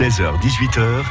16h-18h,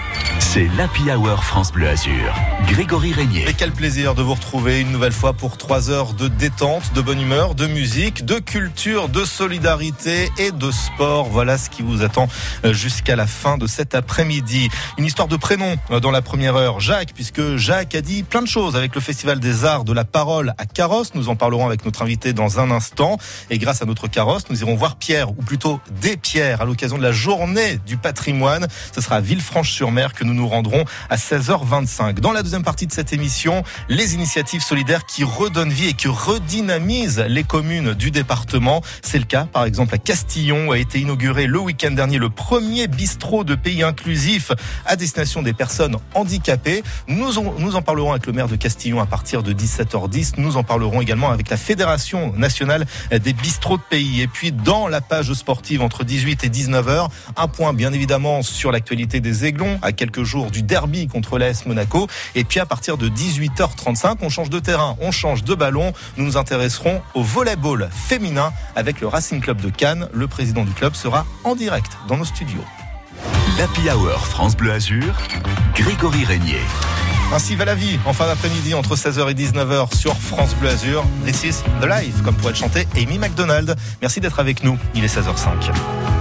c'est l'Happy Hour France Bleu Azur. Grégory Régnier. Et quel plaisir de vous retrouver une nouvelle fois pour trois heures de détente, de bonne humeur, de musique, de culture, de solidarité et de sport. Voilà ce qui vous attend euh, jusqu'à la fin de cet après-midi. Une histoire de prénom euh, dans la première heure. Jacques, puisque Jacques a dit plein de choses avec le Festival des Arts de la Parole à Carrosse. Nous en parlerons avec notre invité dans un instant. Et grâce à notre carrosse, nous irons voir Pierre, ou plutôt des Pierres, à l'occasion de la journée du patrimoine. Ce sera à Villefranche-sur-Mer que nous nous rendrons à 16h25. Dans la deuxième partie de cette émission, les initiatives solidaires qui redonnent vie et qui redynamisent les communes du département. C'est le cas, par exemple, à Castillon, a été inauguré le week-end dernier le premier bistrot de pays inclusif à destination des personnes handicapées. Nous, en parlerons avec le maire de Castillon à partir de 17h10. Nous en parlerons également avec la Fédération nationale des bistrots de pays. Et puis, dans la page sportive entre 18 et 19h, un point bien évidemment sur l'actualité des Aiglons, à quelques du derby contre l'AS Monaco. Et puis à partir de 18h35, on change de terrain, on change de ballon. Nous nous intéresserons au volleyball féminin avec le Racing Club de Cannes. Le président du club sera en direct dans nos studios. L'Happy Hour France Bleu Azur, Grégory Régnier. Ainsi va la vie en fin d'après-midi entre 16h et 19h sur France Bleu Azur. This is the life, comme pourrait le chanter Amy McDonald. Merci d'être avec nous. Il est 16h05.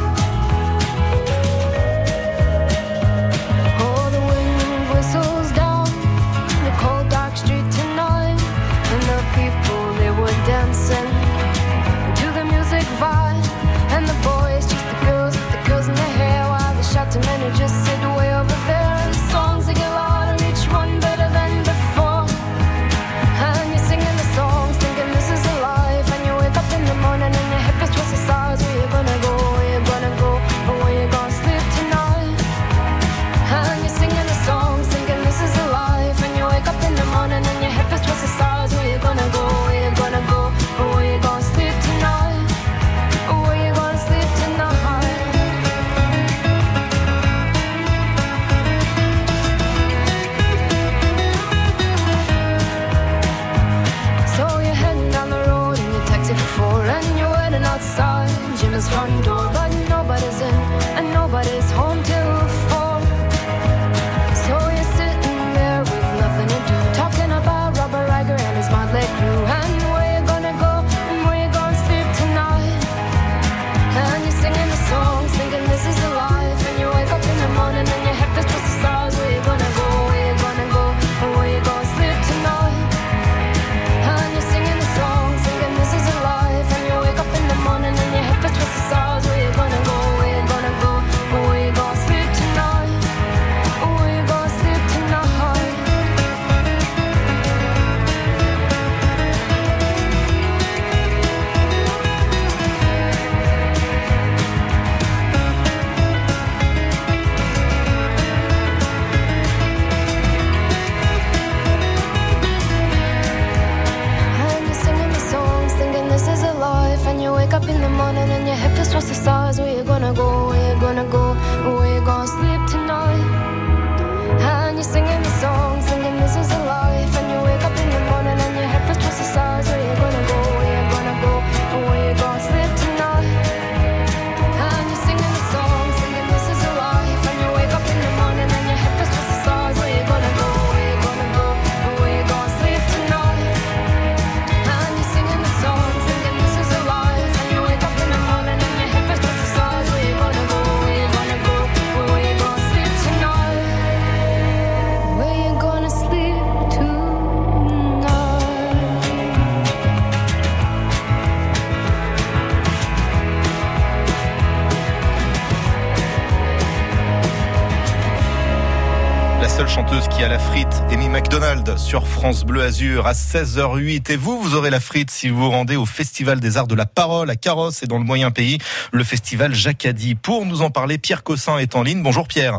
France Bleu Azur à 16h08. Et vous, vous aurez la frite si vous vous rendez au Festival des Arts de la Parole à Carrosse et dans le Moyen Pays, le Festival Jacadi. Pour nous en parler, Pierre Cossin est en ligne. Bonjour Pierre.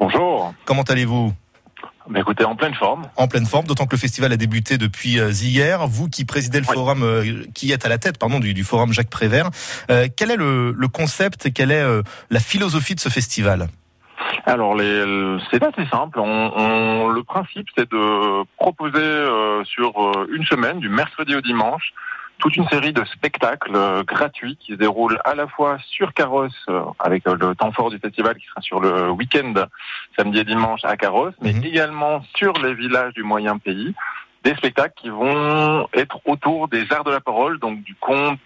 Bonjour. Comment allez-vous? Bah, écoutez, en pleine forme. En pleine forme, d'autant que le festival a débuté depuis euh, hier. Vous qui présidez le forum, euh, qui êtes à la tête, pardon, du, forum Jacques Prévert. Euh, quel est le, concept, quelle est la philosophie de ce festival? Alors, les, c'est assez simple. On, le principe, c'est de proposer euh, sur euh, une semaine, du mercredi au dimanche, toute une série de spectacles gratuits qui se déroulent à la fois sur Carrosse, avec le temps fort du festival qui sera sur le week-end, samedi et dimanche à Carrosse, mais mhm. également sur les villages du moyen pays des spectacles qui vont être autour des arts de la parole, donc du conte,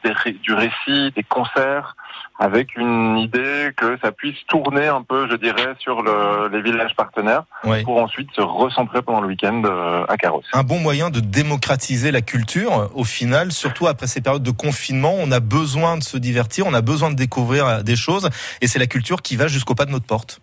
du récit, des concerts, avec une idée que ça puisse tourner un peu, je dirais, sur le, les villages partenaires, pour ensuite se recentrer pendant le week-end euh, à Carrosse. Un bon moyen de démocratiser la culture, au final, surtout après ces périodes de confinement, on a besoin de se divertir, on a besoin de découvrir euh, des choses, et c'est la culture qui va jusqu'au pas de notre porte.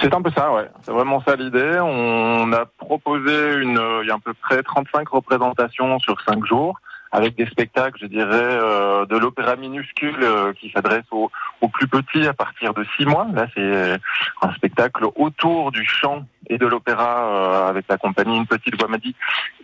C'est un peu ça, ouais. C'est vraiment ça l'idée. On a proposé une, il y a à peu près 35 représentations sur 5 jours avec des spectacles, je dirais, euh, de l'opéra minuscule euh, qui s'adresse aux, plus petits à partir de 6 mois. Là, c'est un spectacle autour du chant et de l'opéra euh, avec la compagnie Une Petite Voix Madi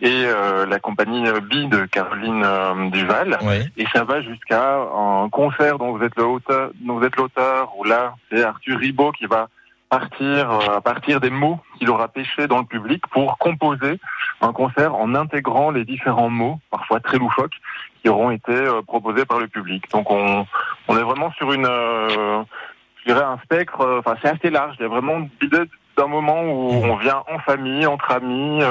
et la compagnie Bi de Caroline Duval. Et ça va jusqu'à un concert dont vous êtes l'auteur, dont vous êtes l'auteur, où là, c'est Arthur Ribot qui va partir euh, à partir des mots qu'il aura pêchés dans le public pour composer un concert en intégrant les différents mots, parfois très loufoques, qui auront été euh, proposés par le public. Donc on, on est vraiment sur une, euh, je dirais un spectre, enfin c'est assez large. Il y a vraiment l'idée d'un moment où on vient en famille, entre amis,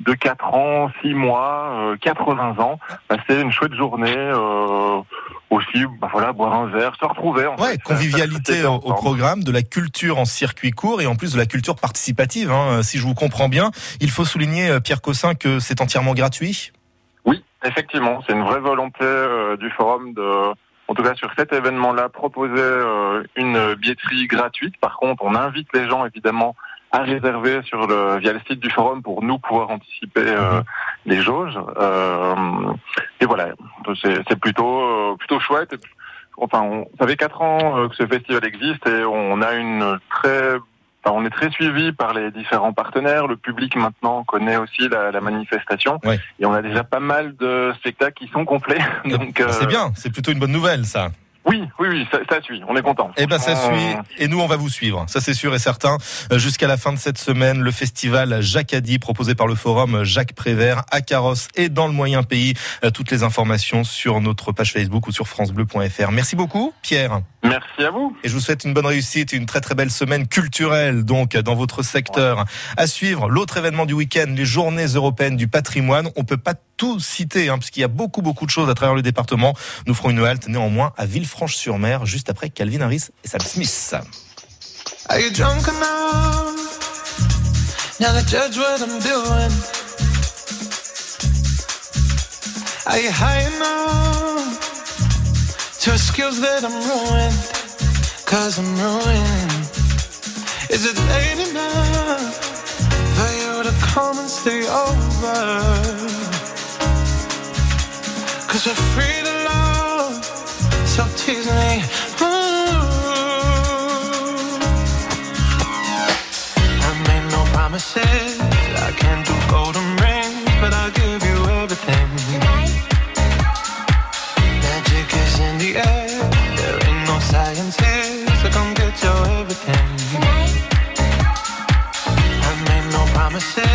de 4 ans, 6 mois, 80 ans, passer une chouette journée aussi, bah voilà, boire un verre, se retrouver. En ouais, convivialité au, programme, de la culture en circuit court et en plus de la culture participative. Hein, si je vous comprends bien, il faut souligner, euh, Pierre Cossin, que c'est entièrement gratuit? Oui, effectivement, c'est une vraie volonté euh, du forum de, en tout cas sur cet événement-là, proposer euh, une billetterie gratuite. Par contre, on invite les gens évidemment à réserver sur le via le site du forum pour nous pouvoir anticiper euh, mhm. les jauges. Euh, et voilà, c'est plutôt euh, plutôt chouette. Enfin, on, ça fait quatre ans que ce festival existe et on a une très Enfin, on est très suivi par les différents partenaires. Le public maintenant connaît aussi la, la manifestation. Et on a déjà pas mal de spectacles qui sont complets. Donc c'est bien, c'est plutôt une bonne nouvelle ça. Oui, oui, oui, ça, ça, suit. On est content. Eh ben, ça suit. Et nous, on va vous suivre. Ça, c'est sûr et certain. Euh, jusqu'à la fin de cette semaine, le festival Jacques Addy, proposé par le forum Jacques Prévert, à Carrosse et dans le moyen pays. Euh, toutes les informations sur notre page Facebook ou sur FranceBleu.fr. Merci beaucoup, Pierre. Merci à vous. Et je vous souhaite une bonne réussite et une très très belle semaine culturelle, donc, dans votre secteur. À suivre, l'autre événement du week-end, les journées européennes du patrimoine. On peut pas tout citer, hein, puisqu'il y a beaucoup beaucoup de choses à travers le département. Nous ferons une halte néanmoins à Villefranche Villefranche-sur-Mer, juste après Calvin Harris et Sam Smith. Are you drunk enough? Now to judge what I'm doing. Are you high enough to excuse that I'm ruined? Cause I'm ruined. Is it late enough for you to come and stay over? Cause we're free to love, so tease me. I made no promises. Promises.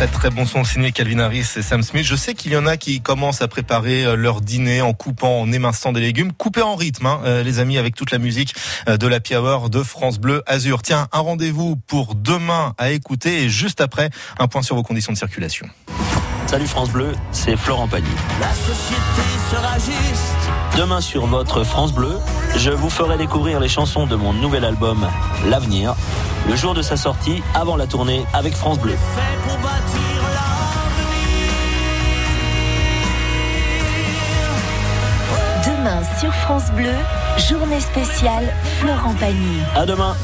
Très très bon son signé Calvin Harris et Sam Smith. Je sais qu'il y en a qui commencent à préparer euh, leur dîner en coupant, en éminçant des légumes. Coupez en rythme, hein, euh, les amis, avec toute la musique euh, de la Hour de France Bleu Azur. Tiens, un rendez-vous pour demain à écouter et juste après, un point sur vos conditions de circulation. Salut France Bleu, c'est Florent Pagny. La société sera juste. Demain sur votre France Bleu, je vous ferai découvrir les chansons de mon nouvel album L'avenir, le jour de sa sortie avant la tournée avec France Bleu. Demain sur France Bleu, journée spéciale Florent Pagny. À demain.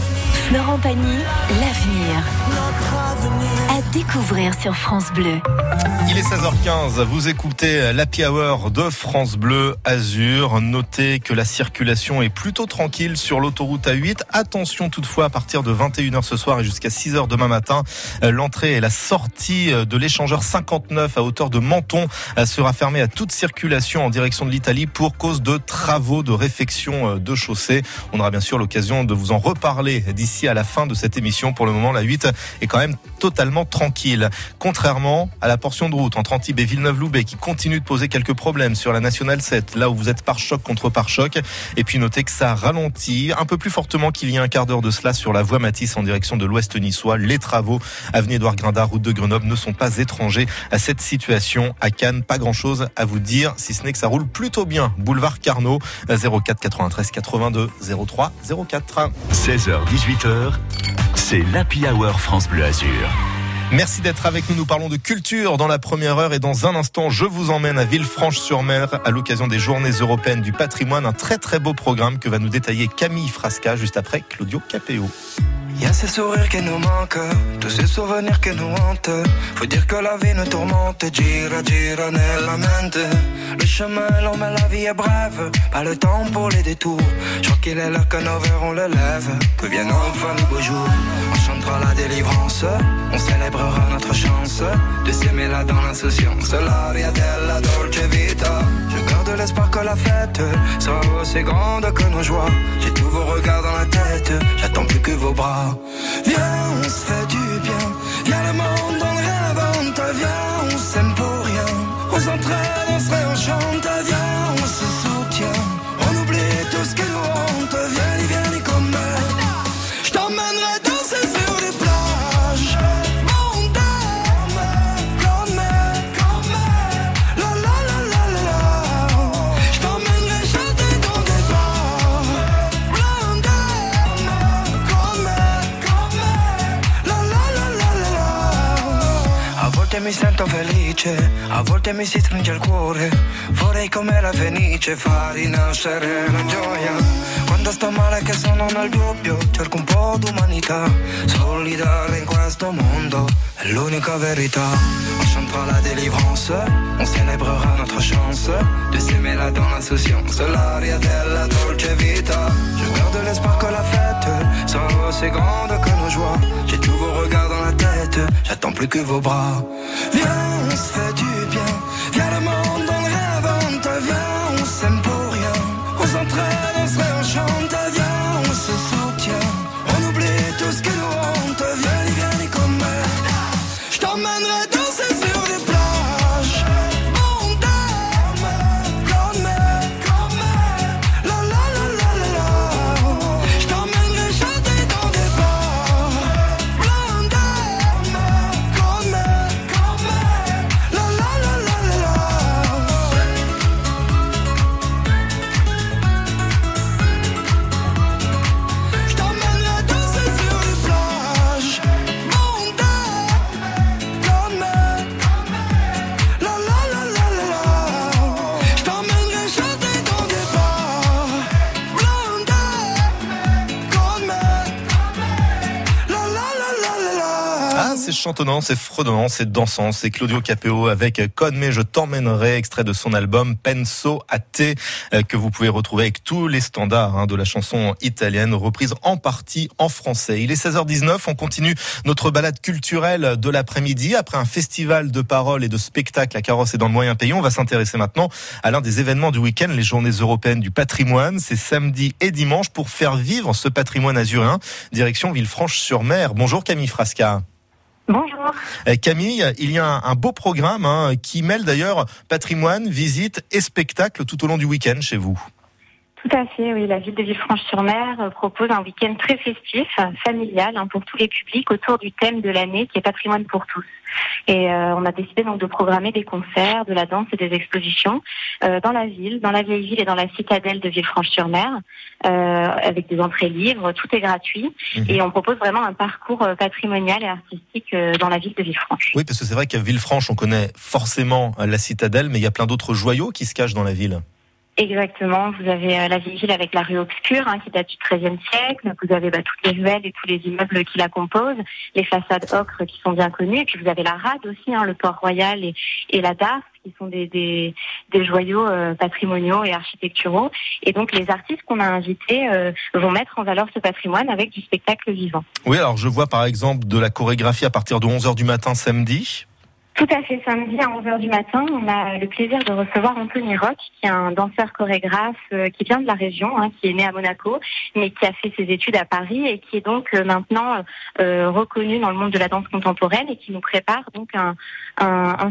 Florent Pagny, l'avenir. Découvrir sur France Bleu. Il est 16h15, vous écoutez l'Happy Hour de France Bleu Azur. Notez que la circulation est plutôt tranquille sur l'autoroute A8. Attention toutefois, à partir de 21h ce soir et jusqu'à 6h demain matin, euh, l'entrée et la sortie euh, de l'échangeur 59 à hauteur de Menton euh, sera fermée à toute circulation en direction de l'Italie pour cause de travaux de réfection de chaussée. On aura bien sûr l'occasion de vous en reparler d'ici à la fin de cette émission. Pour le moment, la 8 est quand même totalement tranquille. Contrairement à la portion de route entre Antibes et Villeneuve-Loubet qui continue de poser quelques problèmes sur la nationale 7, là où vous êtes par choc contre par choc. Et puis notez que ça ralentit un peu plus fortement qu'il y a un quart d'heure de cela sur la voie Matisse en direction de l'ouest niçois. Les travaux avenue Édouard Grindard, route de Grenoble ne sont pas étrangers à cette situation. À Cannes, pas grand chose à vous dire, si ce n'est que ça roule plutôt bien. Boulevard Carnot, 04 93 82 03 04. 16h, 18h, c'est l'Happy Hour France Bleu Azur. Merci d'être avec nous. Nous parlons de culture dans la première heure et dans un instant, je vous emmène à Villefranche-sur-Mer à l'occasion des Journées européennes du patrimoine. Un très très beau programme que va nous détailler Camille Frasca juste après Claudio Capéo. Y a ces sourires qui nous manquent, tous ces souvenirs qui nous hantent. Faut dire que la vie nous tourmente, gira, gira nella mente. Le chemin est long, mais la vie est brève. Pas le temps pour les détours. Je crois qu'il est l'heure que nos verres on le lève. Que viennent enfin les beaux jours. On chantera la délivrance, on notre chance de s'aimer là dans l'insouciance. L'aria della dolce vita? Je garde l'espoir que la fête sera aussi grande que nos joies. J'ai tous vos regards dans la tête, j'attends plus que vos bras. Viens, on se fait du bien. Viens, le monde, on rêve, on te vient, on s'aime pour rien. On s'entraide, on se réenchante, mi sento felice, a volte mi si stringe il cuore. Vorrei come la fenice far rinascere la gioia. Quando sto male che sono nel dubbio, cerco un po' d'umanità. Solidale in questo mondo, è l'unica verità. On chantera la délivrance, on célébrera notre chance de s'aimer là dans l'insouciance. L'aria della dolce vita. Je garde l'espoir que la fête sera aussi grande que nos joies. J'ai tous vos regards dans la tête, j'attends plus que vos bras. Viens, on fait du bien. Viens, le monde, c'est fredonnant, c'est dansant, c'est Claudio Capéo avec Code mais je t'emmènerai, extrait de son album Penso a te, euh, que vous pouvez retrouver avec tous les standards hein, de la chanson italienne, reprise en partie en français. Il est 16h19, on continue notre balade culturelle de l'après-midi. Après un festival de paroles et de spectacles à Carrosse et dans le moyen pays, on va s'intéresser maintenant à l'un des événements du week-end, les journées européennes du patrimoine. C'est samedi et dimanche pour faire vivre ce patrimoine azuréen. Direction Villefranche-sur-Mer. Bonjour Camille Frasca. Bonjour. Eh, Camille, il y a un, un beau programme hein, qui mêle d'ailleurs patrimoine, visite et spectacle tout au long du week-end chez vous. Tout à fait, oui. La ville de Villefranche-sur-Mer euh, propose un week-end très festif, euh, familial, hein, pour tous les publics autour du thème de l'année qui est patrimoine pour tous. Et euh, on a décidé donc de programmer des concerts, de la danse et des expositions euh, dans la ville, dans la vieille ville et dans la citadelle de Villefranche-sur-Mer, euh, avec des entrées libres. Tout est gratuit Mhm. et on propose vraiment un parcours patrimonial et artistique dans la ville de Villefranche. Oui, parce que c'est vrai qu'à Villefranche, on connaît forcément la citadelle, mais il y a plein d'autres joyaux qui se cachent dans la ville. Exactement. Vous avez euh, la ville avec la rue Obscure, hein, qui date du XIIIe siècle. Vous avez bah, toutes les ruelles et tous les immeubles qui la composent, les façades ocre qui sont bien connues. Et puis vous avez la rade aussi, hein, le port royal et, et la Darse, qui sont des, des, des joyaux euh, patrimoniaux et architecturaux. Et donc les artistes qu'on a invités euh, vont mettre en valeur ce patrimoine avec du spectacle vivant. Oui, alors je vois par exemple de la chorégraphie à partir de 11h du matin samedi. Tout à fait. Samedi à 11h du matin, on a le plaisir de recevoir Anthony Rock, qui est un danseur chorégraphe euh, qui vient de la région, hein, qui est né à Monaco, mais qui a fait ses études à Paris et qui est donc euh, maintenant euh, reconnu dans le monde de la danse contemporaine et qui nous prépare donc un,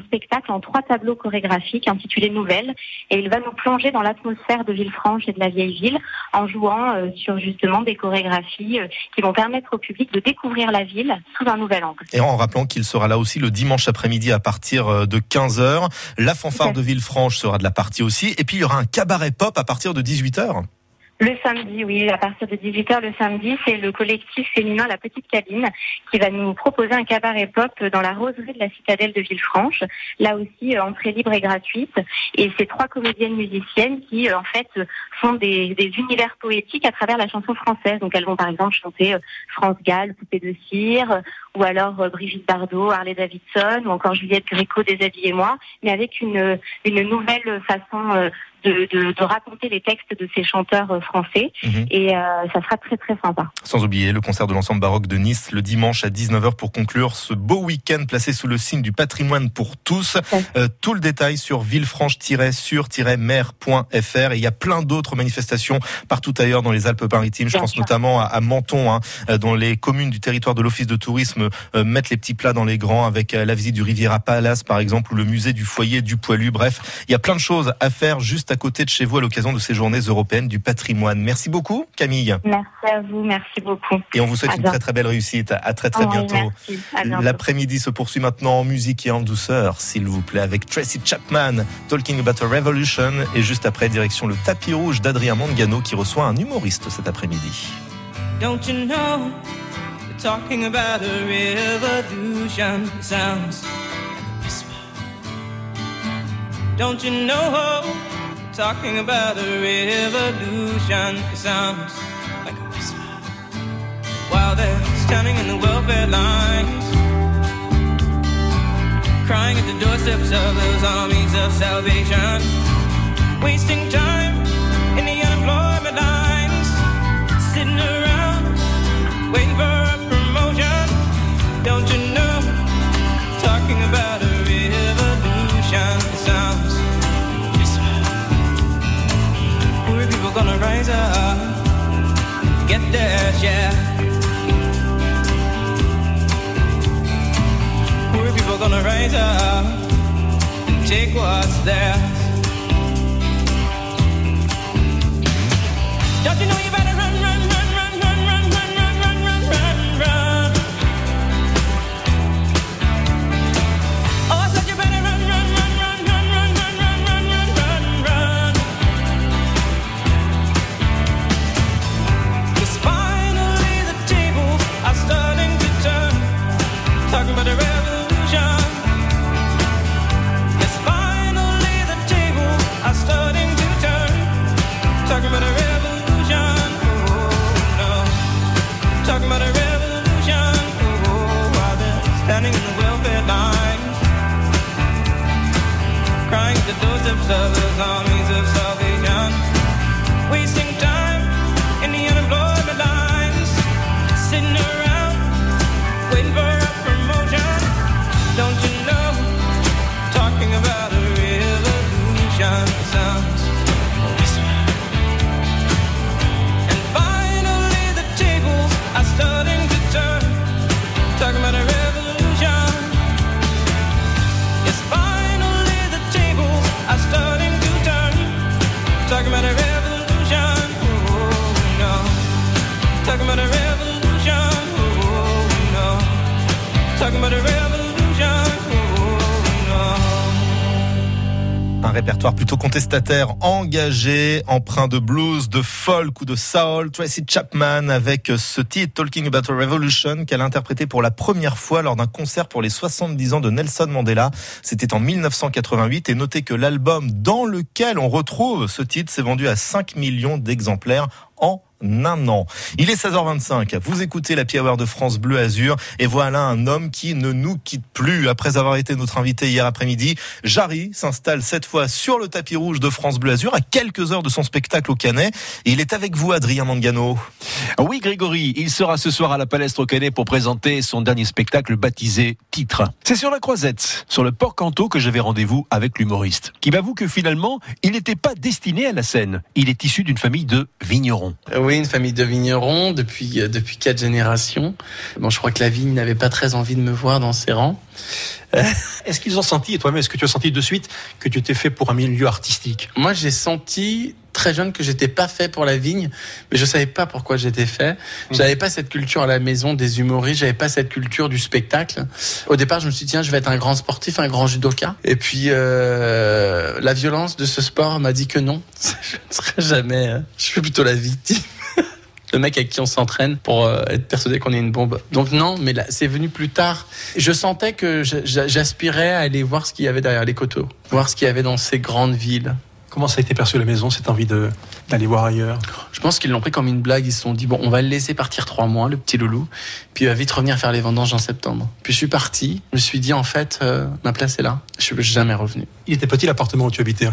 spectacle en trois tableaux chorégraphiques intitulé Nouvelles. Et il va nous plonger dans l'atmosphère de Villefranche et de la vieille ville en jouant sur justement des chorégraphies qui vont permettre au public de découvrir la ville sous un nouvel angle. Et en rappelant qu'il sera là aussi le dimanche après-midi partir euh, de 15h. La fanfare à de Villefranche sera de la partie aussi. Et puis il y aura un cabaret pop à partir de 18h. Le samedi, oui, à partir de 18h le samedi, c'est le collectif féminin La Petite Cabine qui va nous proposer un cabaret pop dans la roseraie de la citadelle de Villefranche. Là aussi, euh, entrée libre et gratuite. Et c'est trois comédiennes musiciennes qui, euh, en fait, font des, des univers poétiques à travers la chanson française. Donc elles vont par exemple chanter euh, France Gall, Poupée de cire, ou alors Brigitte Bardot, Harley Davidson, ou encore Juliette Gréco, Déshabillez-moi, mais avec une, une nouvelle façon de, de, de raconter les textes de ces chanteurs euh, français. Mhm. Et euh, ça sera très très sympa. Sans oublier le concert de l'ensemble baroque de Nice le dimanche à 19h pour conclure ce beau week-end placé sous le signe du patrimoine pour tous. Euh, tout le détail sur villefranche-sur-mer.fr et il y a plein d'autres manifestations partout ailleurs dans les Alpes-Maritimes. Je Bien pense sûr. notamment à, à Menton, hein, euh, dont les communes du territoire de l'Office de tourisme euh, mettent les petits plats dans les grands avec euh, la visite du Riviera Palace par exemple ou le musée du foyer du poilu. Bref, il y a plein de choses à faire juste à côté de chez vous à l'occasion de ces journées européennes du patrimoine. Merci beaucoup Camille. Merci à vous, merci beaucoup. Et on vous souhaite À une très très belle réussite. À très très Oui, bientôt. L'après-midi se poursuit maintenant en musique et en douceur, s'il vous plaît, avec Tracy Chapman, Talking About a Revolution. Et juste après, direction le tapis rouge d'Adrien Mangano qui reçoit un humoriste cet après-midi. Don't you know? Talking about a revolution. Sounds like a whisper? Don't you know? Talking about a revolution. It sounds like a whisper. While they're standing in the welfare lines, crying at the doorsteps of those armies of salvation, wasting time in the unemployment lines, sitting around waiting for gonna rise up, get their yeah. Poor people gonna rise up and take what's theirs. Don't you know you better the doorsteps of those armies of salvation. Time in Un répertoire plutôt contestataire, engagé, empreint de blues, de folk ou de soul. Tracy Chapman avec ce titre Talking About a Revolution qu'elle a interprété pour la première fois lors d'un concert pour les 70 ans de Nelson Mandela. C'était en 1988 et notez que l'album dans lequel on retrouve ce titre s'est vendu à 5 millions d'exemplaires en un an. Il est 16h25. Vous écoutez la Hour de France Bleu Azur et voilà un homme qui ne nous quitte plus. Après avoir été notre invité hier après-midi, Jarry s'installe cette fois sur le tapis rouge de France Bleu Azur à quelques heures de son spectacle au Canet. Et il est avec vous, Adrien Mangano. Oui, Grégory, il sera ce soir à la Palestre au Canet pour présenter son dernier spectacle baptisé Titre. C'est sur la Croisette, sur le port Canto, que j'avais rendez-vous avec l'humoriste, qui m'avoue que finalement, il n'était pas destiné à la scène. Il est issu d'une famille de vignerons. Oui, une famille de vignerons depuis, euh, depuis quatre générations. Bon, je crois que la vigne n'avait pas très envie de me voir dans ses rangs. Est-ce qu'ils ont senti, et toi-même, est-ce que tu as senti de suite que tu étais fait pour un milieu artistique? Moi, j'ai senti très jeune que j'étais pas fait pour la vigne, mais je savais pas pourquoi j'étais fait. J'avais pas cette culture à la maison des humoristes, j'avais pas cette culture du spectacle. Au départ, je me suis dit tiens, je vais être un grand sportif, un grand judoka. Et puis euh, la violence de ce sport m'a dit que non, je ne serai jamais. euh, Je suis plutôt la victime. Le mec avec qui on s'entraîne pour euh, être persuadé qu'on est une bombe. Donc non, mais c'est venu plus tard. Je sentais que j'aspirais à aller voir ce qu'il y avait derrière les coteaux, voir ce qu'il y avait dans ces grandes villes. Comment ça a été perçu à la maison, cette envie de- d'aller voir ailleurs Je pense qu'ils l'ont pris comme une blague. Ils se sont dit, bon, on va le laisser partir trois mois, le petit loulou. Puis il va vite revenir faire les vendanges en septembre. Puis je suis parti. Je me suis dit, en fait, euh, ma place est là. Je suis jamais revenu. Il était petit l'appartement où tu habitais.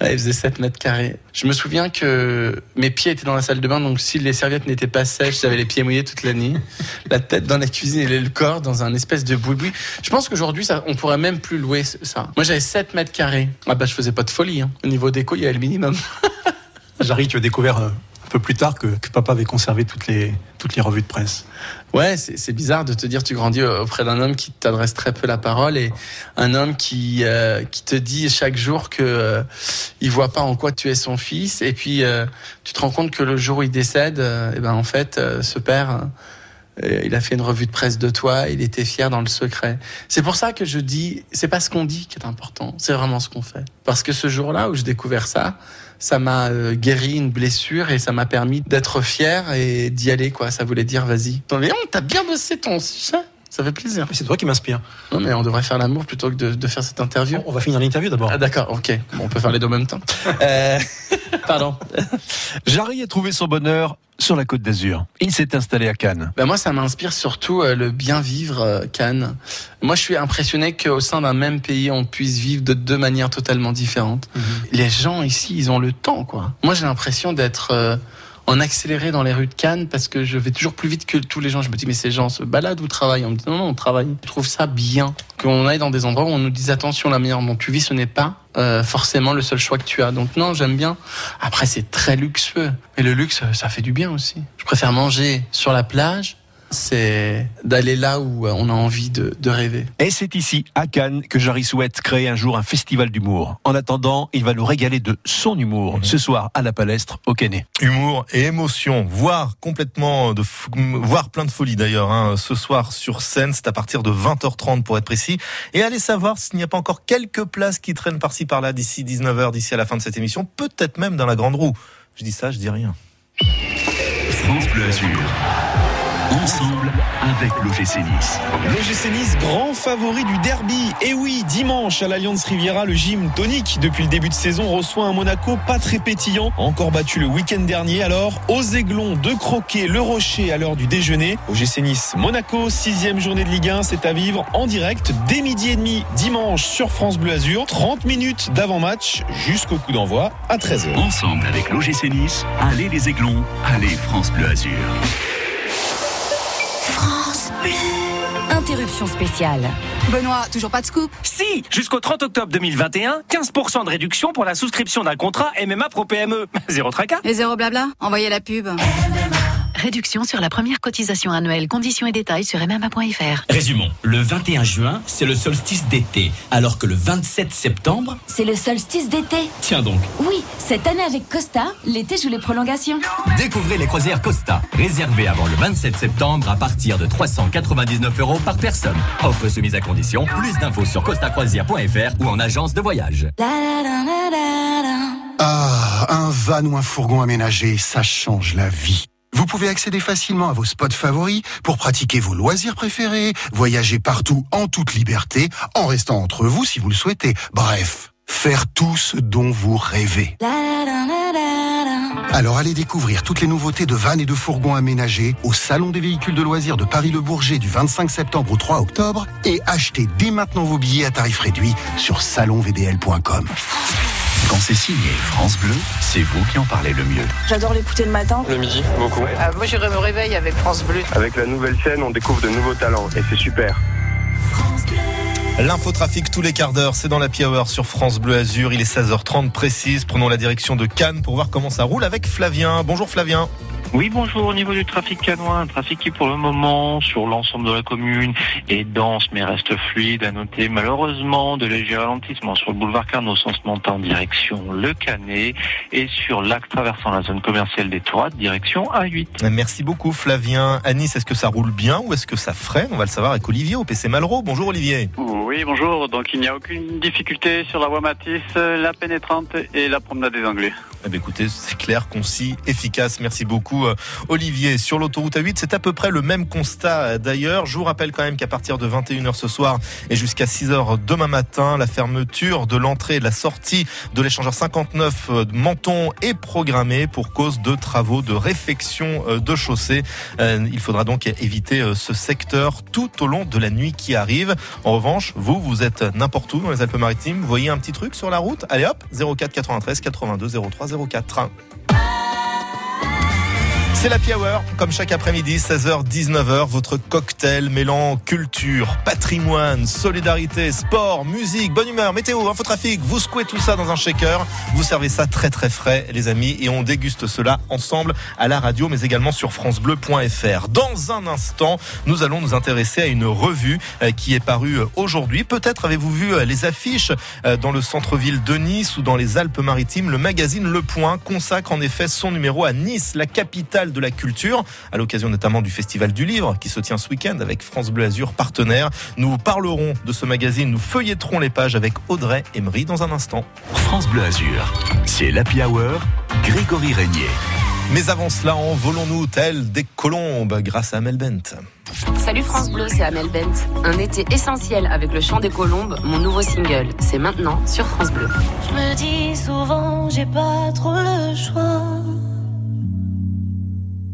Ah, il faisait 7 mètres carrés. Je me souviens que mes pieds étaient dans la salle de bain, donc si les serviettes n'étaient pas sèches, j'avais les pieds mouillés toute la nuit. La tête dans la cuisine et le corps dans un espèce de boui-boui. Je pense qu'aujourd'hui, on pourrait même plus louer ça. Moi, j'avais 7 mètres carrés. Ah bah, je faisais pas de folie. hein. Au niveau déco, il y avait le minimum. Jarry, tu as découvert euh, un peu plus tard que, papa avait conservé toutes les, toutes les revues de presse. Ouais, c'est bizarre de te dire tu grandis auprès d'un homme qui t'adresse très peu la parole et un homme qui euh, qui te dit chaque jour que euh, il voit pas en quoi tu es son fils et puis euh, tu te rends compte que le jour où il décède, euh, eh ben en fait ce père il a fait une revue de presse de toi, il était fier dans le secret. C'est pour ça que je dis, c'est pas ce qu'on dit qui est important, c'est vraiment ce qu'on fait. Parce que ce jour-là où j'ai découvert ça, ça m'a euh, guéri une blessure et ça m'a permis d'être fier et d'y aller quoi. Ça voulait dire vas-y. Mais on t'as bien bossé ton sujet. Ça fait plaisir. C'est toi qui m'inspire. Non mais on devrait faire l'amour plutôt que de, de faire cette interview. On va finir l'interview d'abord. Ah d'accord, ok. Bon, on peut faire les deux en même temps. Euh, Pardon. Jarry a trouvé son bonheur sur la côte d'Azur. Il s'est installé à Cannes. Ben moi, ça m'inspire surtout euh, le bien vivre euh, Cannes. Moi, je suis impressionné qu'au sein d'un même pays, on puisse vivre de deux manières totalement différentes. Les gens ici, ils ont le temps, quoi. Moi, j'ai l'impression d'être en accéléré dans les rues de Cannes parce que je vais toujours plus vite que tous les gens. Je me dis, mais ces gens se baladent ou travaillent? On me dit, non, non, on travaille. Je trouve ça bien qu'on aille dans des endroits où on nous dise, attention, la manière dont tu vis, ce n'est pas euh, forcément le seul choix que tu as. Donc non, j'aime bien. Après, c'est très luxueux. Mais le luxe, ça fait du bien aussi. Je préfère manger sur la plage. C'est d'aller là où euh, on a envie de, de rêver. Et c'est ici, à Cannes, que Jarry souhaite créer un jour un festival d'humour. En attendant, il va nous régaler de son humour ce soir à la Palestre au Canet. Humour et émotion, voire complètement de, f- voire plein de folie d'ailleurs. hein. Ce soir sur scène, c'est à partir de 20h30 pour être précis. Et allez savoir s'il n'y a pas encore quelques places qui traînent par-ci par-là d'ici 19h, d'ici à la fin de cette émission, peut-être même dans la grande roue. Je dis ça, je dis rien. France Bleu Azur. Ensemble avec l'OGC Nice. L'OGC Nice, grand favori du derby. Et oui, dimanche à l'Alliance Riviera, le gym tonique depuis le début de saison reçoit un Monaco pas très pétillant, encore battu le week-end dernier. Alors, aux aiglons de croquer le rocher à l'heure du déjeuner. OGC Nice, Monaco, sixième journée de Ligue 1, c'est à vivre en direct dès midi et demi dimanche sur France Bleu Azur. 30 minutes d'avant-match jusqu'au coup d'envoi à 13h. Ensemble avec l'OGC Nice, allez les aiglons, allez France Bleu Azur. Interruption spéciale. Benoît, toujours pas de scoop Si Jusqu'au 30 octobre 2021, 15% de réduction pour la souscription d'un contrat MMA Pro PME. Zéro tracas. Et zéro blabla Envoyez la pub. Réduction sur la première cotisation annuelle. Conditions et détails sur mma.fr. Résumons. Le 21 juin, c'est le solstice d'été, alors que le 27 septembre, C'est le solstice d'été. tiens donc. Oui, cette année avec Costa, l'été joue les prolongations. Découvrez les croisières Costa, réservées avant le 27 septembre à partir de 399 euros par personne. Offre soumise à condition. Plus d'infos sur costacroisière.fr ou en agence de voyage. Ah, un van ou un fourgon aménagé, ça change la vie. Vous pouvez accéder facilement à vos spots favoris pour pratiquer vos loisirs préférés, voyager partout en toute liberté, en restant entre vous si vous le souhaitez. Bref, faire tout ce dont vous rêvez. Alors allez découvrir toutes les nouveautés de vannes et de fourgons aménagés au Salon des véhicules de loisirs de Paris-le-Bourget du 25 septembre au 3 octobre et achetez dès maintenant vos billets à tarif réduit sur salonvdl.com. Quand c'est signé France Bleu, c'est vous qui en parlez le mieux. J'adore l'écouter le matin. Le midi, beaucoup. moi, je me réveille avec France Bleu. Avec la nouvelle scène, on découvre de nouveaux talents et c'est super. L'infotrafic tous les quarts d'heure, c'est dans la Hour sur France Bleu Azur. Il est 16h30 précise. Prenons la direction de Cannes pour voir comment ça roule avec Flavien. Bonjour Flavien. Oui, bonjour. Au niveau du trafic canois, un trafic qui pour le moment sur l'ensemble de la commune est dense mais reste fluide. À noter malheureusement de légers ralentissements sur le boulevard Carnot sens montant en direction Le Canet et sur l'axe traversant la zone commerciale des Tourades direction A8. Merci beaucoup Flavien. À Nice, est-ce que ça roule bien ou est-ce que ça freine? On va le savoir avec Olivier au PC Malraux. Bonjour Olivier. Oui, bonjour. Donc il n'y a aucune difficulté sur la voie Matisse, la pénétrante et la promenade des Anglais. Eh bien, écoutez, c'est clair, concis, efficace. Merci beaucoup, euh, Olivier. Sur l'autoroute A8, c'est à peu près le même constat euh, d'ailleurs. Je vous rappelle quand même qu'à partir de 21h ce soir et jusqu'à 6h demain matin, la fermeture de l'entrée et de la sortie de l'échangeur 59 euh, de Menton est programmée pour cause de travaux de réfection de chaussée. Il faudra donc éviter ce secteur tout au long de la nuit qui arrive. En revanche, vous, vous êtes n'importe où dans les Alpes-Maritimes. Vous voyez un petit truc sur la route? Allez hop, 04 93 82 03 04. C'est la Hour, comme chaque après-midi, 16h, 19h, votre cocktail mêlant culture, patrimoine, solidarité, sport, musique, bonne humeur, météo, infotrafic. Vous secouez tout ça dans un shaker, vous servez ça très très frais, les amis, et on déguste cela ensemble à la radio, mais également sur FranceBleu.fr. Dans un instant, nous allons nous intéresser à une revue euh, qui est parue euh, aujourd'hui. Peut-être avez-vous vu euh, les affiches dans le centre-ville de Nice ou dans les Alpes-Maritimes. Le magazine Le Point consacre en effet son numéro à Nice, la capitale de la culture, à l'occasion notamment du Festival du Livre qui se tient ce week-end avec France Bleu Azur partenaire. Nous parlerons de ce magazine, nous feuilletterons les pages avec Audrey Emery dans un instant. France Bleu Azur, c'est l'Happy Hour, Grégory Régnier. Mais avant cela, envolons-nous tel des colombes grâce à Amel Bent. Salut France Bleu, c'est Amel Bent. Un été essentiel avec le chant des colombes, mon nouveau single. C'est maintenant sur France Bleu. Je me dis souvent, j'ai pas trop le choix.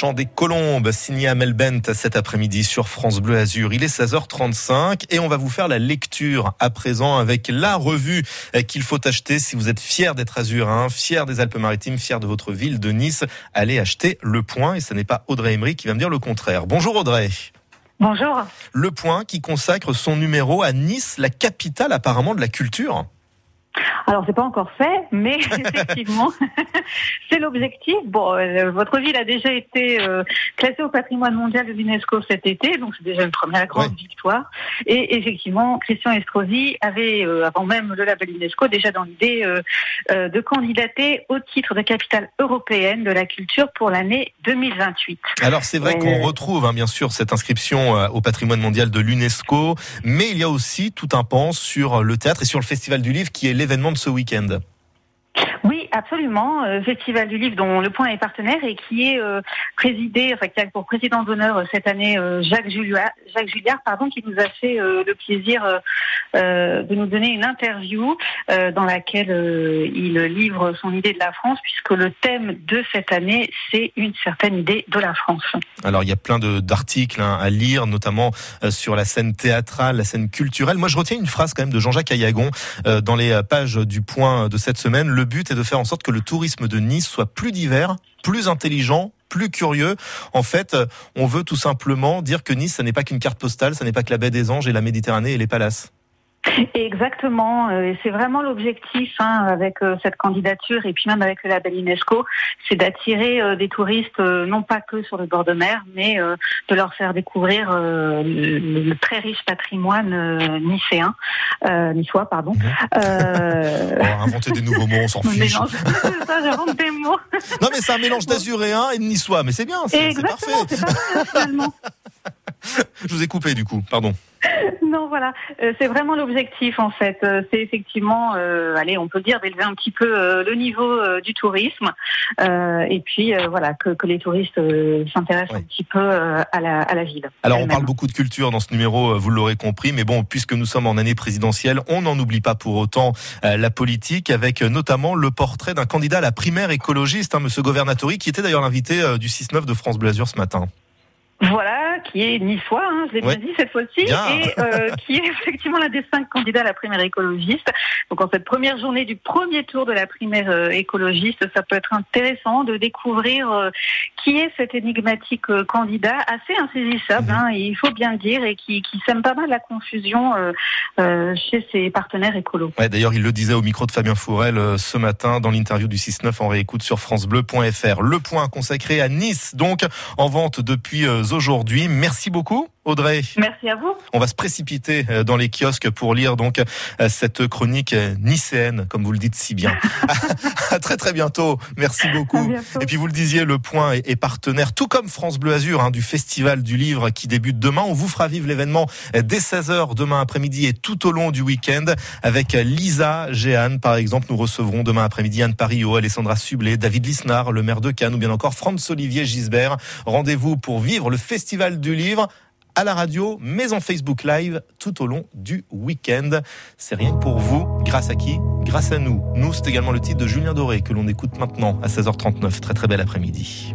chant des colombes, signé Amel Bent cet après-midi sur France Bleu Azur. Il est 16h35 et on va vous faire la lecture à présent avec la revue qu'il faut acheter si vous êtes fier d'être azurin, fier des Alpes-Maritimes, fier de votre ville de Nice. Allez acheter Le Point et ce n'est pas Audrey Emery qui va me dire le contraire. Bonjour Audrey. Bonjour. Le Point qui consacre son numéro à Nice, la capitale apparemment de la culture. Alors c'est pas encore fait, mais effectivement, c'est l'objectif. Bon, euh, votre ville a déjà été euh, classée au patrimoine mondial de l'UNESCO cet été, donc c'est déjà une première grande victoire. Et effectivement, Christian Estrosi avait, euh, avant même le label UNESCO, déjà dans l'idée de candidater au titre de capitale européenne de la culture pour l'année 2028. Alors c'est vrai qu'on retrouve hein, bien sûr cette inscription au patrimoine mondial de l'UNESCO, mais il y a aussi tout un pan sur le théâtre et sur le Festival du Livre qui est l'événement de ce week-end. Oui, absolument. Euh, Festival du livre dont Le Point est partenaire et qui est euh, présidé, enfin qui a pour président d'honneur euh, cette année Jacques Julliard, Jacques Julliard, pardon, qui nous a fait le plaisir de nous donner une interview dans laquelle il livre son idée de la France, puisque le thème de cette année c'est une certaine idée de la France. Alors il y a plein d'articles hein, à lire, notamment sur la scène théâtrale, la scène culturelle. Moi je retiens une phrase quand même de Jean-Jacques Ayagon dans les pages du Point de cette semaine. Le but est de faire en sorte que le tourisme de Nice soit plus divers, plus intelligent plus curieux. En fait, on veut tout simplement dire que Nice, ça n'est pas qu'une carte postale, ça n'est pas que la baie des Anges et la Méditerranée et les palaces. Exactement, euh, et c'est vraiment l'objectif hein, avec euh, cette candidature et puis même avec le label UNESCO, c'est d'attirer euh, des touristes non pas que sur le bord de mer, mais de leur faire découvrir le, très riche patrimoine nicéen, euh, niçois, pardon. Euh, Oh, inventer des nouveaux mots, on s'en fiche. mélange. ça, j'invente des mots. Non mais c'est un mélange d'azuréen et de niçois, mais c'est bien, c'est c'est parfait. C'est finalement. Je vous ai coupé du coup, pardon. Non, voilà, Euh, c'est vraiment l'objectif en fait. Euh, c'est effectivement, euh, allez, on peut dire d'élever un petit peu le niveau du tourisme, et puis voilà que, que les touristes s'intéressent un petit peu à, la, à la ville. Alors on parle beaucoup de culture dans ce numéro, vous l'aurez compris, mais bon, puisque nous sommes en année présidentielle, on n'en oublie pas pour autant la politique, avec notamment le portrait d'un candidat à la primaire écologiste, hein, Monsieur Governatori, qui était d'ailleurs l'invité du 6-9 de France Bleu Azur ce matin. Voilà, qui est niçois, hein, je l'ai Ouais. bien dit cette fois-ci, et euh, qui est effectivement l'un des cinq candidats à la primaire écologiste. Donc en cette première journée du premier tour de la primaire euh, écologiste, ça peut être intéressant de découvrir euh, qui est cet énigmatique candidat assez insaisissable, hein, et il faut bien le dire, et qui, qui sème pas mal la confusion chez ses partenaires écolos. Ouais, D'ailleurs, il le disait au micro de Fabien Fourel ce matin dans l'interview du 6-9 en réécoute sur francebleu.fr. Le point consacré à Nice, donc en vente depuis aujourd'hui. Merci beaucoup, Audrey. Merci à vous. On va se précipiter euh, dans les kiosques pour lire donc euh, cette chronique euh, nicéenne, comme vous le dites si bien. à très très bientôt. Merci beaucoup. Et puis vous le disiez, le point est, partenaire, tout comme France Bleu Azur, hein, du Festival du Livre qui débute demain. On vous fera vivre l'événement dès 16h demain après-midi et tout au long du week-end avec Lisa Géane, par exemple. Nous recevrons demain après-midi Anne Pario, Alessandra Sublet, David Lisnard, le maire de Cannes ou bien encore Franz-Olivier Gisbert. Rendez-vous pour vivre le Festival du Livre à la radio, mais en Facebook Live tout au long du week-end. C'est rien que pour vous. Grâce à qui? Grâce à nous. Nous, c'est également le titre de Julien Doré que l'on écoute maintenant à 16h39. Très très bel après-midi.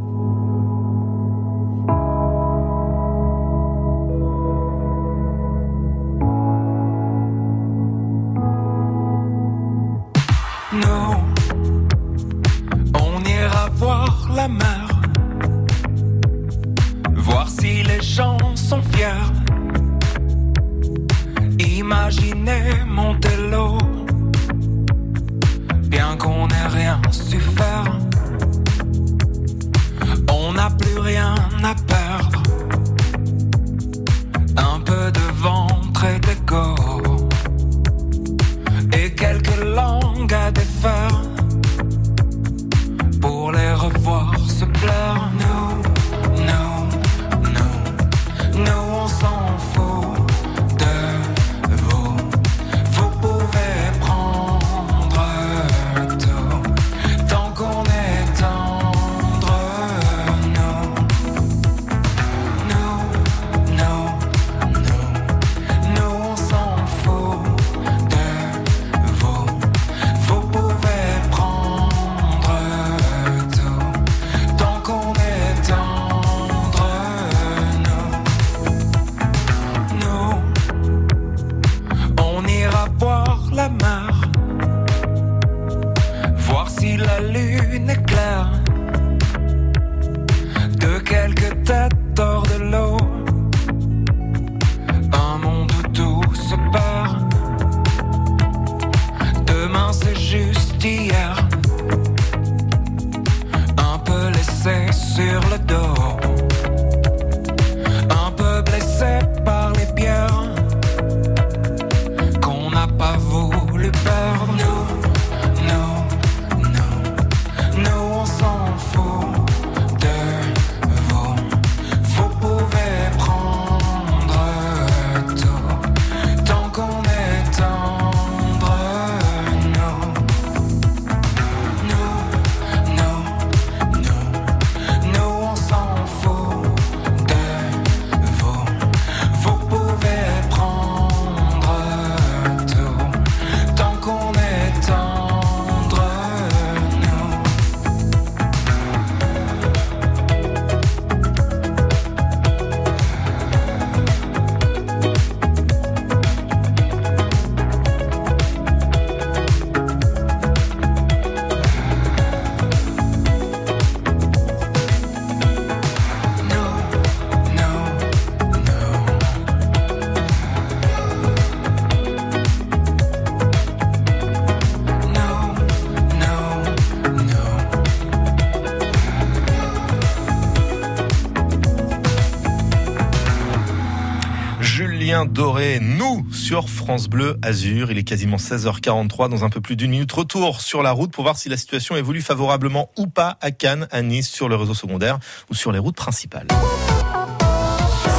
Nous, on ira voir la mer, gens sont fiers. Imaginez monter l'eau, bien qu'on n'ait rien su faire. On n'a plus rien à perdre, sur France Bleu Azur. Il est quasiment 16h43 dans un peu plus d'une minute. Retour sur la route pour voir si la situation évolue favorablement ou pas à Cannes, à Nice, sur le réseau secondaire ou sur les routes principales.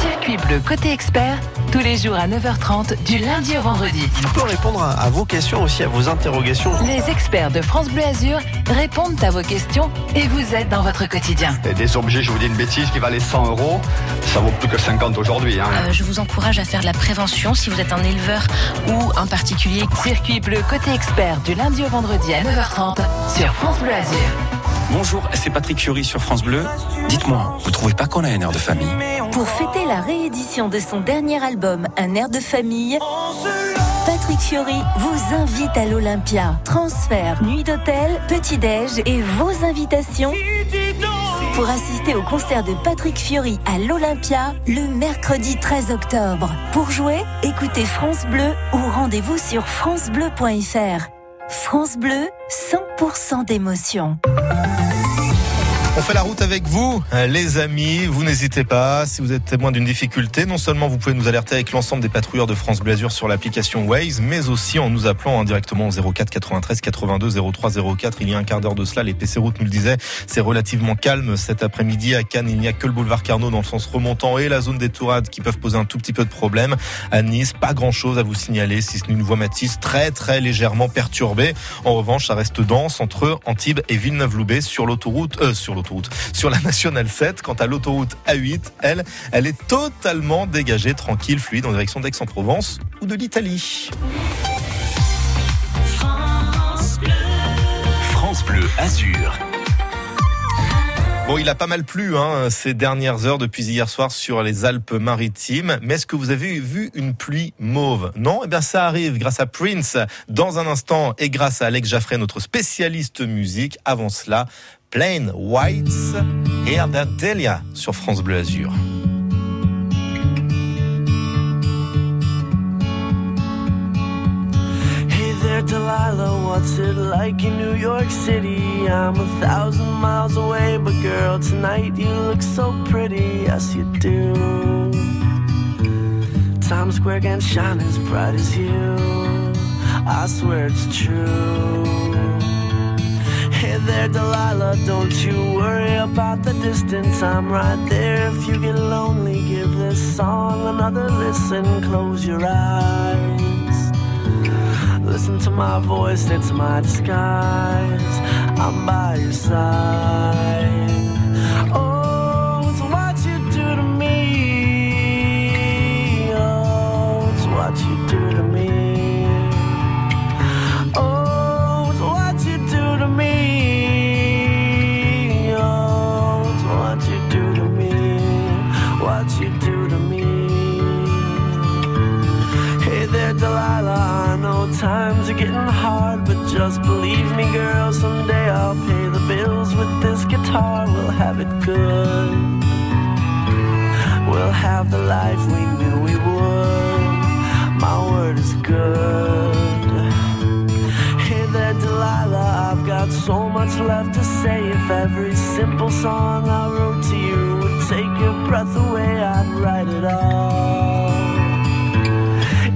Circuit bleu côté expert, tous les jours à 9h30 du lundi au vendredi. Il peut répondre à, à vos questions aussi, à vos interrogations. Les experts de France Bleu Azur répondent à vos questions et vous aident dans votre quotidien. Et Des objets, je vous dis une bêtise, qui valaient 100 euros, ça vaut plus que 50 aujourd'hui. Hein. Euh, je vous encourage à faire de la prévention si vous êtes un éleveur ou un particulier. Circuit bleu côté expert du lundi au vendredi à 9h30 sur France Bleu Azur. Bonjour, c'est Patrick Fiori sur France Bleu. Dites-moi, vous trouvez pas qu'on a un air de famille? Pour fêter la réédition de son dernier album, Un air de famille, Patrick Fiori vous invite à l'Olympia. Transfert, nuit d'hôtel, petit-déj et vos invitations pour assister au concert de Patrick Fiori à l'Olympia le mercredi 13 octobre. Pour jouer, écoutez France Bleu ou rendez-vous sur francebleu.fr. France Bleu, 100% d'émotion. On fait la route avec vous, les amis. Vous n'hésitez pas. Si vous êtes témoin d'une difficulté, non seulement vous pouvez nous alerter avec l'ensemble des patrouilleurs de France Blasure sur l'application Waze, mais aussi en nous appelant directement au 04 93 82 03 04. Il y a un quart d'heure de cela, les PC routes nous le disaient, c'est relativement calme cet après-midi. À Cannes, il n'y a que le boulevard Carnot dans le sens remontant et la zone des Tourades qui peuvent poser un tout petit peu de problème. À Nice, pas grand-chose à vous signaler, si ce n'est une voie Matisse très très légèrement perturbée. En revanche, ça reste dense entre Antibes et Villeneuve-Loubet sur l'autoroute, euh, sur l'autoroute sur la nationale 7. Quant à l'autoroute A8, elle, elle est totalement dégagée, tranquille, fluide en direction d'Aix-en-Provence ou de l'Italie. France Bleu, France Bleu Azur. Bon, il a pas mal plu hein, ces dernières heures depuis hier soir sur les Alpes-Maritimes. Mais est-ce que vous avez vu une pluie mauve? Non? Eh bien, ça arrive grâce à Prince dans un instant et grâce à Alex Jaffray, notre spécialiste musique. Avant cela, Plain Whites et Delia sur France Bleu Azur. Hey there, Delilah, what's it like in New York City? I'm a thousand miles away, but girl, tonight you look so pretty, yes you do. Times Square can shine as bright as you, I swear it's true. Hey there, Delilah, don't you worry about the distance. I'm right there. If you get lonely, give this song another listen. Close your eyes. Listen to my voice, it's my disguise. I'm by your side. Getting hard, but just believe me, girl. Someday I'll pay the bills with this guitar. We'll have it good. We'll have the life we knew we would. My word is good. Hey there, Delilah, I've got so much left to say. If every simple song I wrote to you would take your breath away, I'd write it all.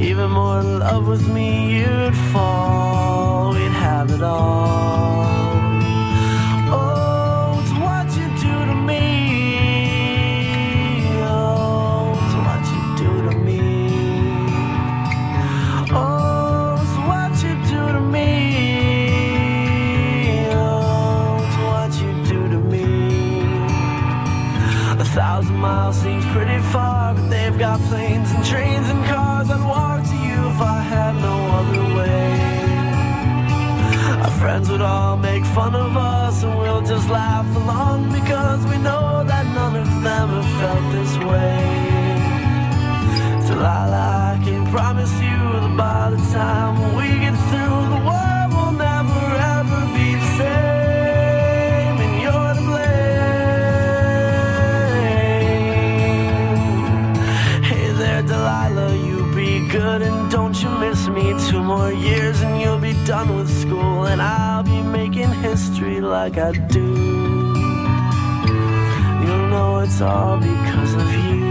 Even more in love with me, you'd fall. We'd have it all. Oh, it's what you do to me. Oh, it's what you do to me. Oh, it's what you do to me. Oh, it's what you do to me. A thousand miles seems pretty far, but they've got planes and trains friends would all make fun of us, and we'll just laugh along because we know that none of them have felt this way. Delilah, I can promise you that by the time we get through, the world will never ever be the same, and you're to blame. Hey there, Delilah, you be good and don't you miss me. Two more years done with school, and I'll be making history like I do. You'll know it's all because of you.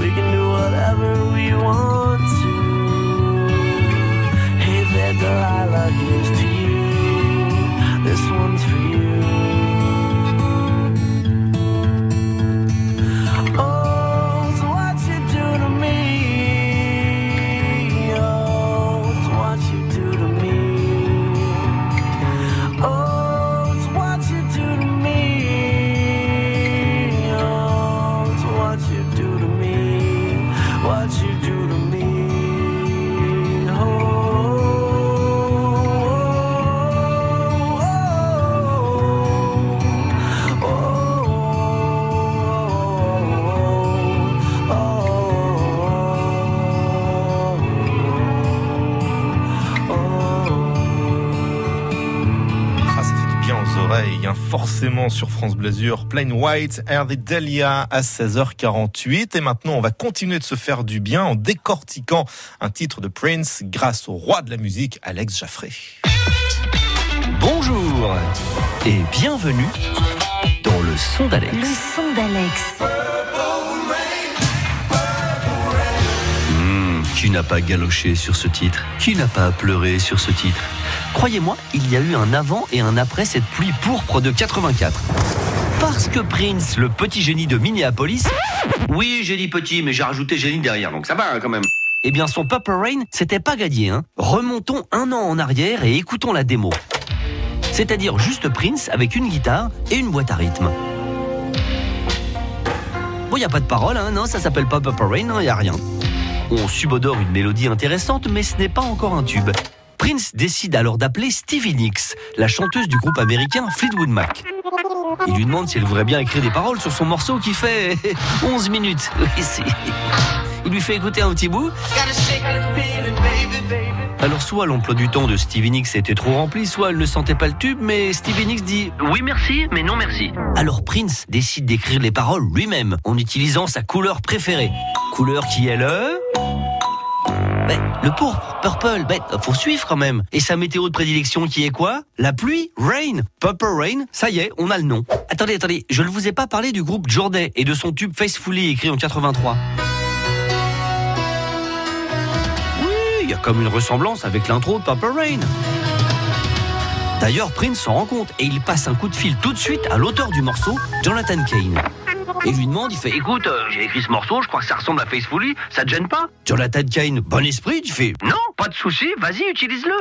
We can do whatever we want to. Hey there, Delilah, here's forcément sur France Blasure. Plain White, Air the Delia à 16h48. Et maintenant, on va continuer de se faire du bien en décortiquant un titre de Prince grâce au roi de la musique, Alex Jaffré. Bonjour et bienvenue dans le son d'Alex. Le son d'Alex. Hmm, qui n'a pas galoché sur ce titre? Qui n'a pas pleuré sur ce titre? Croyez-moi, il y a eu un avant et un après cette pluie pourpre de 84. Parce que Prince, le petit génie de Minneapolis, oui, j'ai dit petit, mais j'ai rajouté génie derrière, donc ça va hein, quand même. Eh bien, son Purple Rain, c'était pas gagné. Hein. Remontons un an en arrière et écoutons la démo. C'est-à-dire juste Prince avec une guitare et une boîte à rythme. Bon, y a pas de parole, hein, non, ça s'appelle pas Purple Rain, il a rien. On subodore une mélodie intéressante, mais ce n'est pas encore un tube. Prince décide alors d'appeler Stevie Nicks, la chanteuse du groupe américain Fleetwood Mac. Il lui demande si elle voudrait bien écrire des paroles sur son morceau qui fait 11 minutes. Il lui fait écouter un petit bout. Alors soit l'emploi du temps de Stevie Nicks était trop rempli, soit elle ne sentait pas le tube, mais Stevie Nicks dit oui merci, mais non merci. Alors Prince décide d'écrire les paroles lui-même en utilisant sa couleur préférée. Couleur qui est le... Le pourpre, purple, ben, faut suivre quand même. Et sa météo de prédilection qui est quoi? La pluie, rain, purple rain, ça y est, on a le nom. Attendez, attendez, je ne vous ai pas parlé du groupe Jordan et de son tube Facefully écrit en 83. il y a comme une ressemblance avec l'intro de Purple Rain. D'ailleurs, Prince s'en rend compte et il passe un coup de fil tout de suite à l'auteur du morceau, Jonathan Kane. Et lui demande, il fait Écoute, euh, j'ai écrit ce morceau, je crois que ça ressemble à Facefully, ça te gêne pas Jonathan Kane, bon esprit, tu fais Non, pas de souci, vas-y, utilise-le.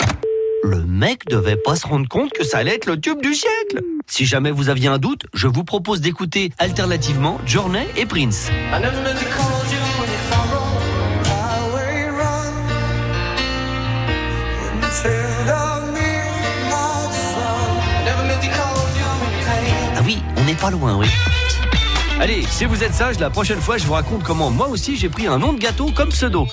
Le mec devait pas se rendre compte que ça allait être le tube du siècle. Si jamais vous aviez un doute, je vous propose d'écouter alternativement Journey et Prince. Ah oui, on n'est pas loin, oui. Allez, si vous êtes sage, la prochaine fois, je vous raconte comment moi aussi j'ai pris un nom de gâteau comme pseudo.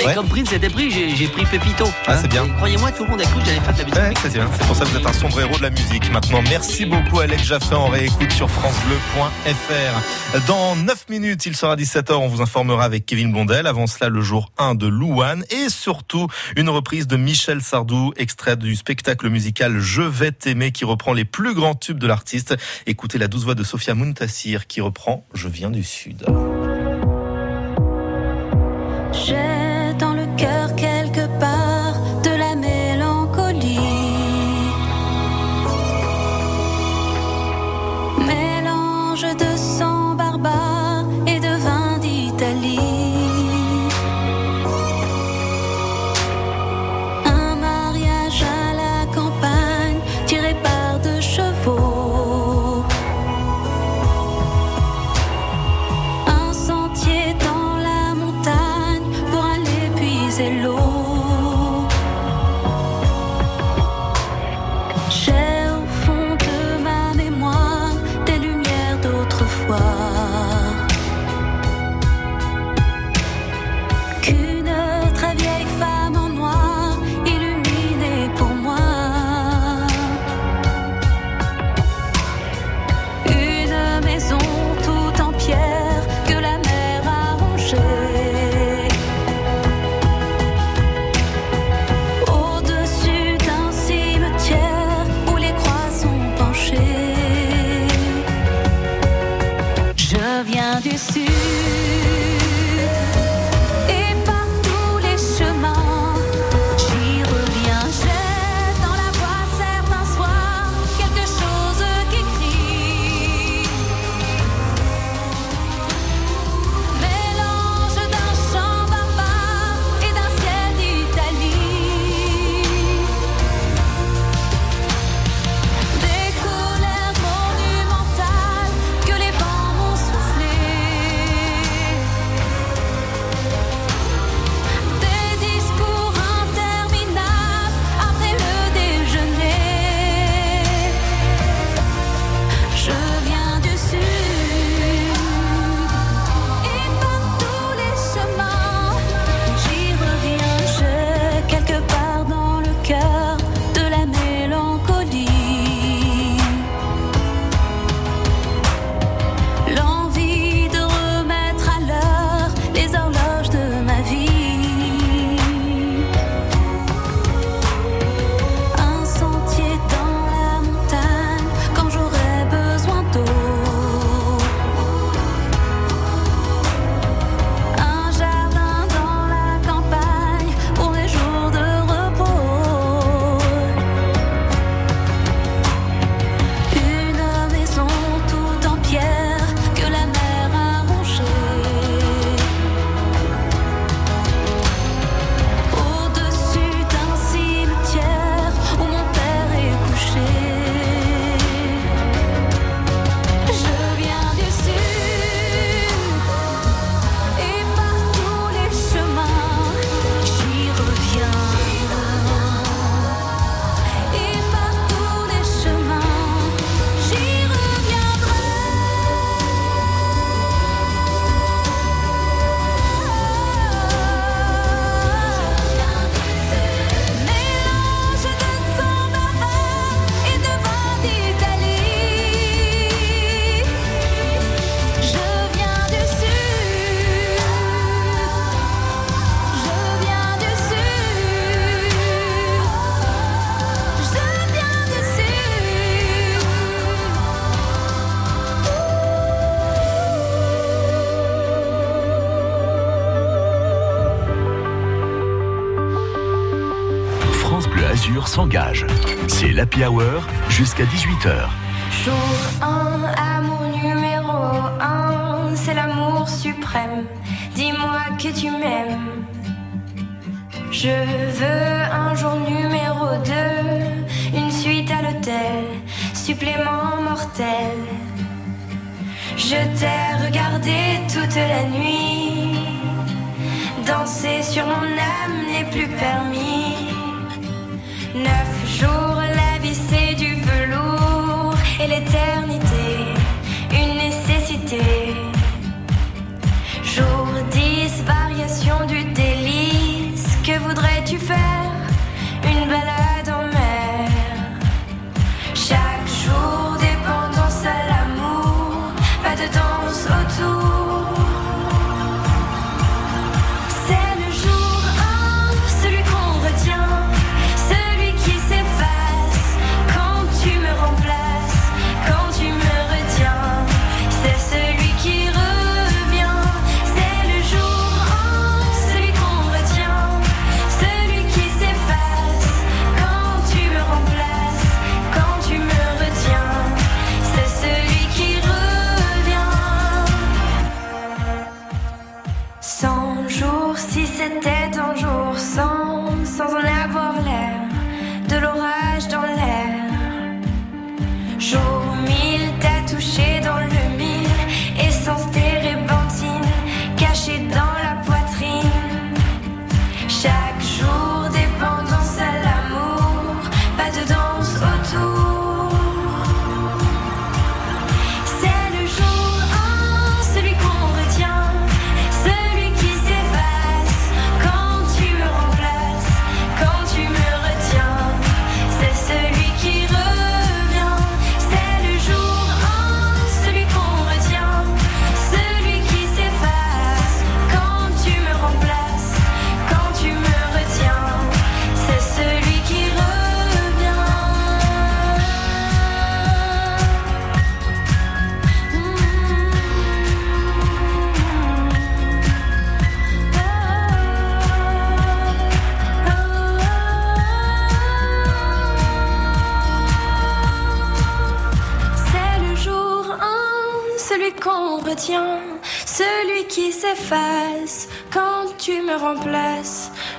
Et Ouais. comme Prince était pris, j'ai pris Pépito. Ah, c'est bien. Croyez-moi, tout le monde a cru que j'allais faire de la musique. Ouais, c'est bien. C'est pour ça que vous êtes un sombre héros de la musique. Maintenant, merci beaucoup Alex Jaffé. On réécoute sur francebleu.fr. Dans 9 minutes, il sera 17h. On vous informera avec Kevin Blondel. Avant cela, le jour 1 de Louane. Et surtout, une reprise de Michel Sardou, extrait du spectacle musical Je vais t'aimer, qui reprend les plus grands tubes de l'artiste. Écoutez la douce voix de Sophia Muntassir, qui reprend Je viens du Sud. J'ai l'Happy Hour jusqu'à 18h. Jour 1, amour numéro 1, c'est l'amour suprême. Dis-moi que tu m'aimes. Je veux un jour numéro 2, une suite à l'hôtel, supplément mortel. Je t'ai regardé toute la nuit, danser sur mon âme n'est plus permis. Neuf jours,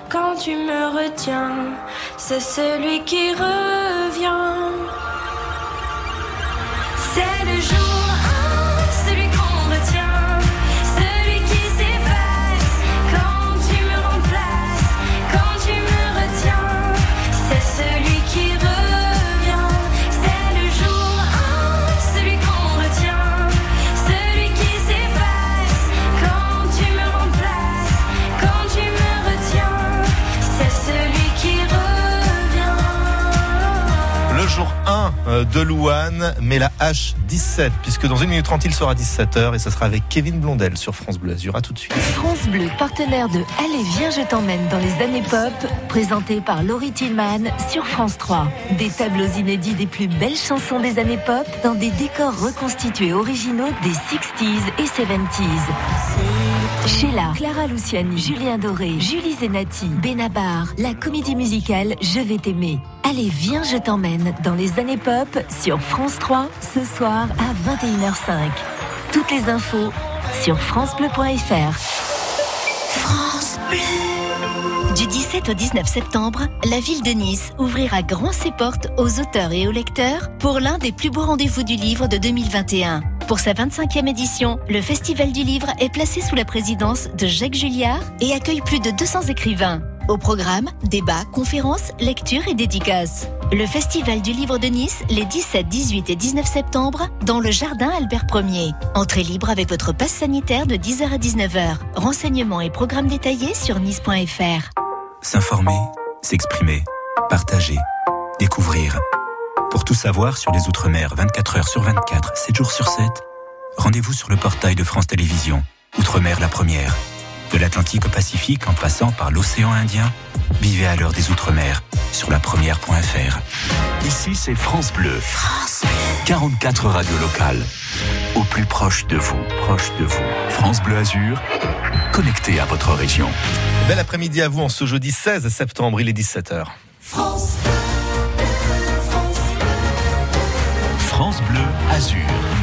quand tu me retiens. C'est celui qui revient. C'est le jour de Louane, mais la H17, puisque dans 1 minute 30, il sera 17h et ce sera avec Kevin Blondel sur France Bleu Azur. À tout de suite. France Bleu, partenaire de Allez, viens, je t'emmène dans les années pop, présenté par Laurie Tillman sur France 3. Des tableaux inédits des plus belles chansons des années pop dans des décors reconstitués originaux des 60s et 70s. Sheila, Clara Luciani, Julien Doré, Julie Zenati, Benabar, la comédie musicale Je vais t'aimer. Allez, viens, je t'emmène dans les années pop sur France 3 ce soir à 21h05. Toutes les infos sur francebleu.fr. France Bleu. Du 17 au 19 septembre, la ville de Nice ouvrira grand ses portes aux auteurs et aux lecteurs pour l'un des plus beaux rendez-vous du livre de 2021. Pour sa 25e édition, le Festival du livre est placé sous la présidence de Jacques Julliard et accueille plus de 200 écrivains. Au programme, débats, conférences, lectures et dédicaces. Le Festival du livre de Nice, les 17, 18 et 19 septembre, dans le jardin Albert 1er. Entrée libre avec votre passe sanitaire de 10h à 19h. Renseignements et programmes détaillés sur nice.fr. S'informer, s'exprimer, partager, découvrir. Pour tout savoir sur les Outre-mer 24 heures sur 24, 7 jours sur 7, rendez-vous sur le portail de France Télévisions. Outre-mer la première. De l'Atlantique au Pacifique en passant par l'océan Indien, vivez à l'heure des Outre-mer sur la première.fr. Ici, c'est France Bleu. 44 radios locales. Au plus proche de vous, proche de vous. France Bleu Azur, connecté à votre région. Bel après-midi à vous en ce jeudi 16 septembre, il est 17h. France Bleu. France Bleu Azur.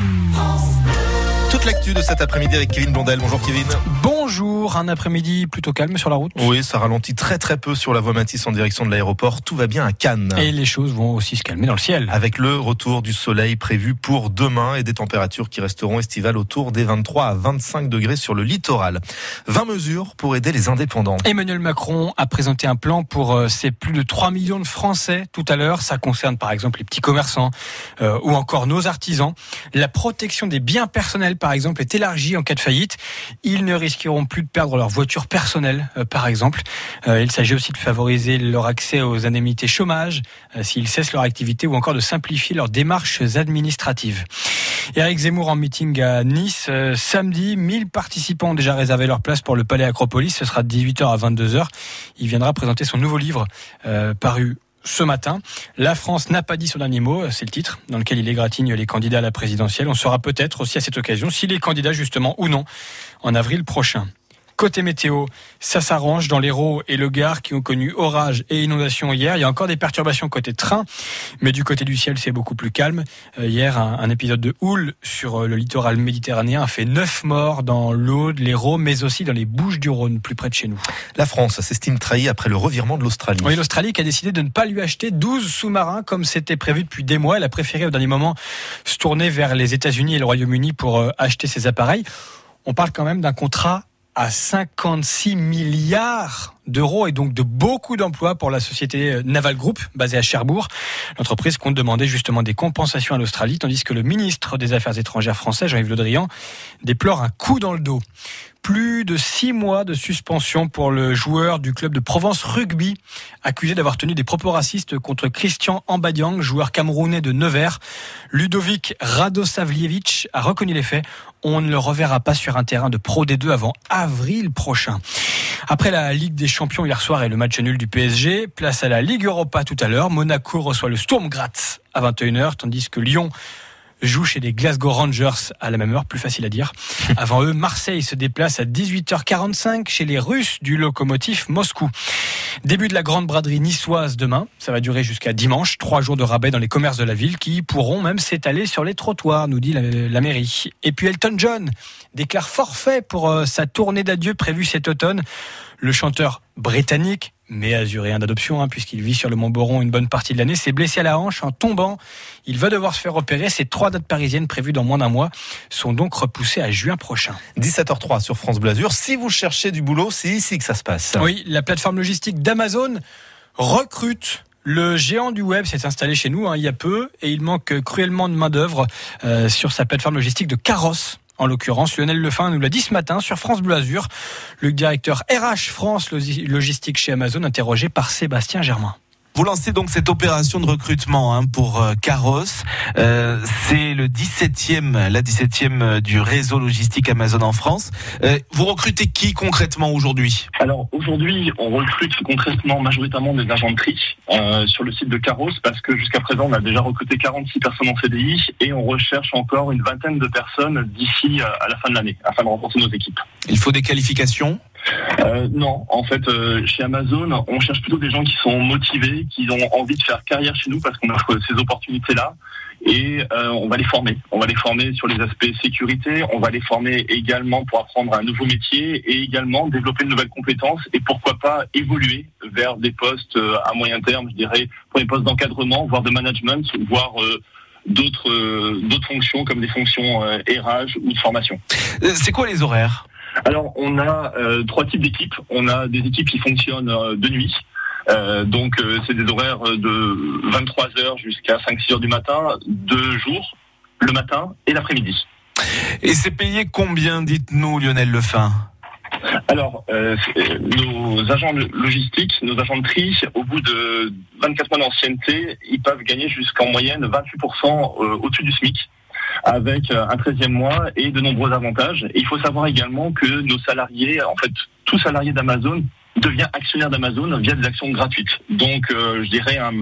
L'actu de cet après-midi avec Kevin Blondel. Bonjour Kevin. Bonjour, un après-midi plutôt calme sur la route. Oui, ça ralentit très très peu sur la voie Matisse en direction de l'aéroport. Tout va bien à Cannes. Et les choses vont aussi se calmer dans le ciel. Avec le retour du soleil prévu pour demain et des températures qui resteront estivales autour des 23 à 25 degrés sur le littoral. 20 mesures pour aider les indépendants. Emmanuel Macron a présenté un plan pour euh, ces plus de 3 millions de Français tout à l'heure. Ça concerne par exemple les petits commerçants euh, ou encore nos artisans. La protection des biens personnels par exemple est élargie en cas de faillite. Ils ne risqueront plus de perdre leur voiture personnelle, euh, par exemple. Euh, il s'agit aussi de favoriser leur accès aux indemnités chômage euh, s'ils cessent leur activité ou encore de simplifier leurs démarches administratives. Eric Zemmour en meeting à Nice samedi. 1000 participants ont déjà réservé leur place pour le Palais Acropolis. Ce sera de 18h à 22h. Il viendra présenter son nouveau livre paru ce matin. La France n'a pas dit son dernier mot, c'est le titre, dans lequel il égratigne les candidats à la présidentielle. On saura peut-être aussi à cette occasion s'il est candidat justement ou non en avril prochain. Côté météo, ça s'arrange dans l'Hérault et le Gard qui ont connu orage et inondation hier. Il y a encore des perturbations côté train, mais du côté du ciel, c'est beaucoup plus calme. Euh, hier, un, épisode de houle sur euh, le littoral méditerranéen a fait 9 morts dans l'Aude, l'Hérault, mais aussi dans les Bouches du Rhône, plus près de chez nous. La France s'estime trahie après le revirement de l'Australie. Oui, l'Australie qui a décidé de ne pas lui acheter 12 sous-marins comme c'était prévu depuis des mois. Elle a préféré au dernier moment se tourner vers les États-Unis et le Royaume-Uni pour euh, acheter ses appareils. On parle quand même d'un contrat à 56 milliards d'euros et donc de beaucoup d'emplois pour la société Naval Group basée à Cherbourg. L'entreprise compte demander justement des compensations à l'Australie tandis que le ministre des Affaires étrangères français, Jean-Yves Le Drian, déplore un coup dans le dos plus de six mois de suspension pour le joueur du club de Provence Rugby, accusé d'avoir tenu des propos racistes contre Christian Ambadiang, joueur camerounais de Nevers. Ludovic Radosavljevic a reconnu les faits. On ne le reverra pas sur un terrain de Pro D2 avant avril prochain. Après la Ligue des Champions hier soir et le match nul du PSG, place à la Ligue Europa tout à l'heure. Monaco reçoit le Sturm Graz à 21h, tandis que Lyon joue chez les Glasgow Rangers à la même heure, plus facile à dire. Avant eux, Marseille se déplace à 18h45 chez les Russes du locomotive Moscou. Début de la grande braderie niçoise demain. Ça va durer jusqu'à dimanche. Trois jours de rabais dans les commerces de la ville qui pourront même s'étaler sur les trottoirs, nous dit la, mairie. Et puis Elton John déclare forfait pour euh, sa tournée d'adieu prévue cet automne. Le chanteur britannique mais azuréen d'adoption, hein, puisqu'il vit sur le Mont Boron une bonne partie de l'année, s'est blessé à la hanche en tombant. Il va devoir se faire opérer. Ces trois dates parisiennes prévues dans moins d'un mois sont donc repoussées à juin prochain. 17h03 sur France Blasure. Si vous cherchez du boulot, c'est ici que ça se passe. Oui, la plateforme logistique d'Amazon recrute le géant du web s'est installé chez nous hein, il y a peu et il manque cruellement de main-d'œuvre euh, sur sa plateforme logistique de carrosse en l'occurrence, Lionel Lefin nous l'a dit ce matin sur France Bleu Azur, le directeur RH France Logistique chez Amazon, interrogé par Sébastien Germain. Vous lancez donc cette opération de recrutement hein, pour euh. Euh, c'est le 17e, la 17e euh, du réseau logistique Amazon en France. Euh, vous recrutez qui concrètement aujourd'hui? Alors aujourd'hui, on recrute concrètement majoritairement des agents de tri euh, sur le site de Caros parce que jusqu'à présent, on a déjà recruté 46 personnes en CDI et on recherche encore une vingtaine de personnes d'ici à la fin de l'année afin de renforcer nos équipes. Il faut des qualifications? Euh, non, en fait, euh, chez Amazon, on cherche plutôt des gens qui sont motivés, qui ont envie de faire carrière chez nous parce qu'on offre ces opportunités-là. Et euh, on va les former. On va les former sur les aspects sécurité. On va les former également pour apprendre un nouveau métier et également développer de nouvelles compétences et pourquoi pas évoluer vers des postes à moyen terme, je dirais, pour des postes d'encadrement, voire de management, voire d'autres fonctions comme des fonctions RH ou de formation. C'est quoi les horaires? Alors, on a euh, trois types d'équipes. On a des équipes qui fonctionnent euh, de nuit. Euh, donc, c'est des horaires de 23 h jusqu'à 5-6 h du matin, deux jours, le matin et l'après-midi. Et c'est payé combien, dites-nous, Lionel Lefin? Alors, nos agents logistiques, nos agents de tri, au bout de 24 mois d'ancienneté, ils peuvent gagner jusqu'en moyenne 28% au-dessus du SMIC avec euh, un 13e mois et de nombreux avantages. Il faut savoir également que nos salariés, en fait, tout salarié d'Amazon devient actionnaire d'Amazon via des actions gratuites. Donc, euh, je dirais un,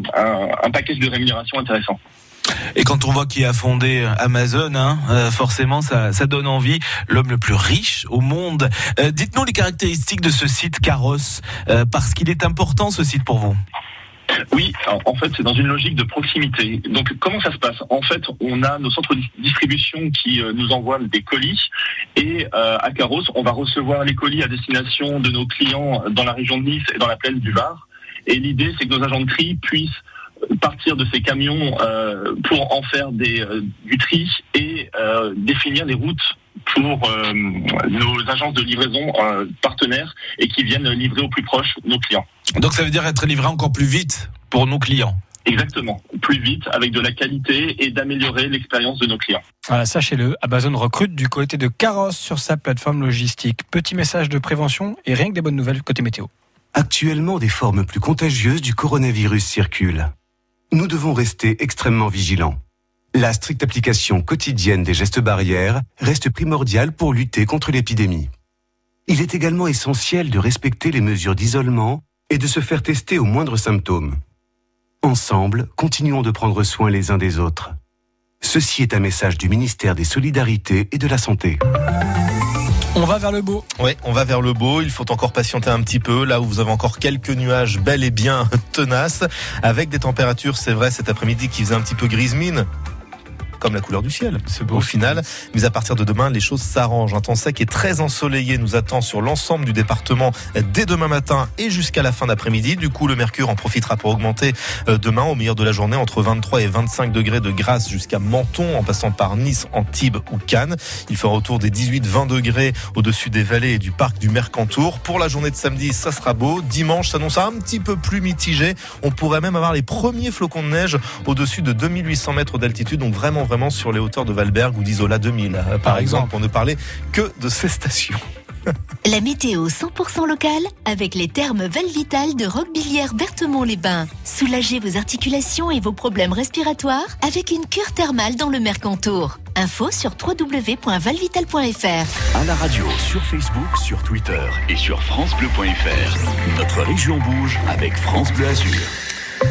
un, package de rémunération intéressant. Et quand on voit qui a fondé Amazon, hein, euh, forcément, ça, ça, donne envie. L'homme le plus riche au monde. Dites-nous les caractéristiques de ce site Carrosse, parce qu'il est important ce site pour vous. Oui, en fait, c'est dans une logique de proximité. Donc, comment ça se passe? En fait, on a nos centres de distribution qui euh, nous envoient des colis et euh, à Carros, on va recevoir les colis à destination de nos clients dans la région de Nice et dans la plaine du Var. Et l'idée, c'est que nos agents de tri puissent partir de ces camions euh, pour en faire des, euh, du tri et euh, définir des routes pour euh, nos agences de livraison euh, partenaires et qui viennent livrer au plus proche nos clients. Donc ça veut dire être livré encore plus vite pour nos clients. Exactement, plus vite, avec de la qualité et d'améliorer l'expérience de nos clients. Voilà, sachez-le, Amazon recrute du côté de Carros sur sa plateforme logistique. Petit message de prévention et rien que des bonnes nouvelles côté météo. Actuellement, des formes plus contagieuses du coronavirus circulent. Nous devons rester extrêmement vigilants. La stricte application quotidienne des gestes barrières reste primordiale pour lutter contre l'épidémie. Il est également essentiel de respecter les mesures d'isolement et de se faire tester au moindre symptôme. Ensemble, continuons de prendre soin les uns des autres. Ceci est un message du ministère des Solidarités et de la Santé. On va vers le beau. Oui, on va vers le beau. Il faut encore patienter un petit peu, là où vous avez encore quelques nuages bel et bien tenaces, avec des températures, c'est vrai, cet après-midi qui faisait un petit peu grise mine comme la couleur du ciel. C'est beau au final. Mais à partir de demain, les choses s'arrangent. Un temps sec et très ensoleillé nous attend sur l'ensemble du département dès demain matin et jusqu'à la fin d'après-midi. Du coup, le mercure en profitera pour augmenter euh, demain au milieu de la journée entre 23 et 25 degrés de Grasse jusqu'à Menton en passant par Nice, Antibes ou Cannes. Il fera autour des 18-20 degrés au-dessus des vallées et du parc du Mercantour. Pour la journée de samedi, ça sera beau. Dimanche s'annonce un petit peu plus mitigé. On pourrait même avoir les premiers flocons de neige au-dessus de 2800 mètres d'altitude. Donc vraiment, vraiment sur les hauteurs de Valberg ou d'Isola 2000, euh, par exemple, pour ne parler que de ces stations. La météo 100% locale avec les thermes Valvital de Roquebillière Berthemont-les-Bains. Soulagez vos articulations et vos problèmes respiratoires avec une cure thermale dans le Mercantour. Info sur www.valvital.fr. À la radio, sur Facebook, sur Twitter et sur FranceBleu.fr. Notre région bouge avec France Bleu Azur.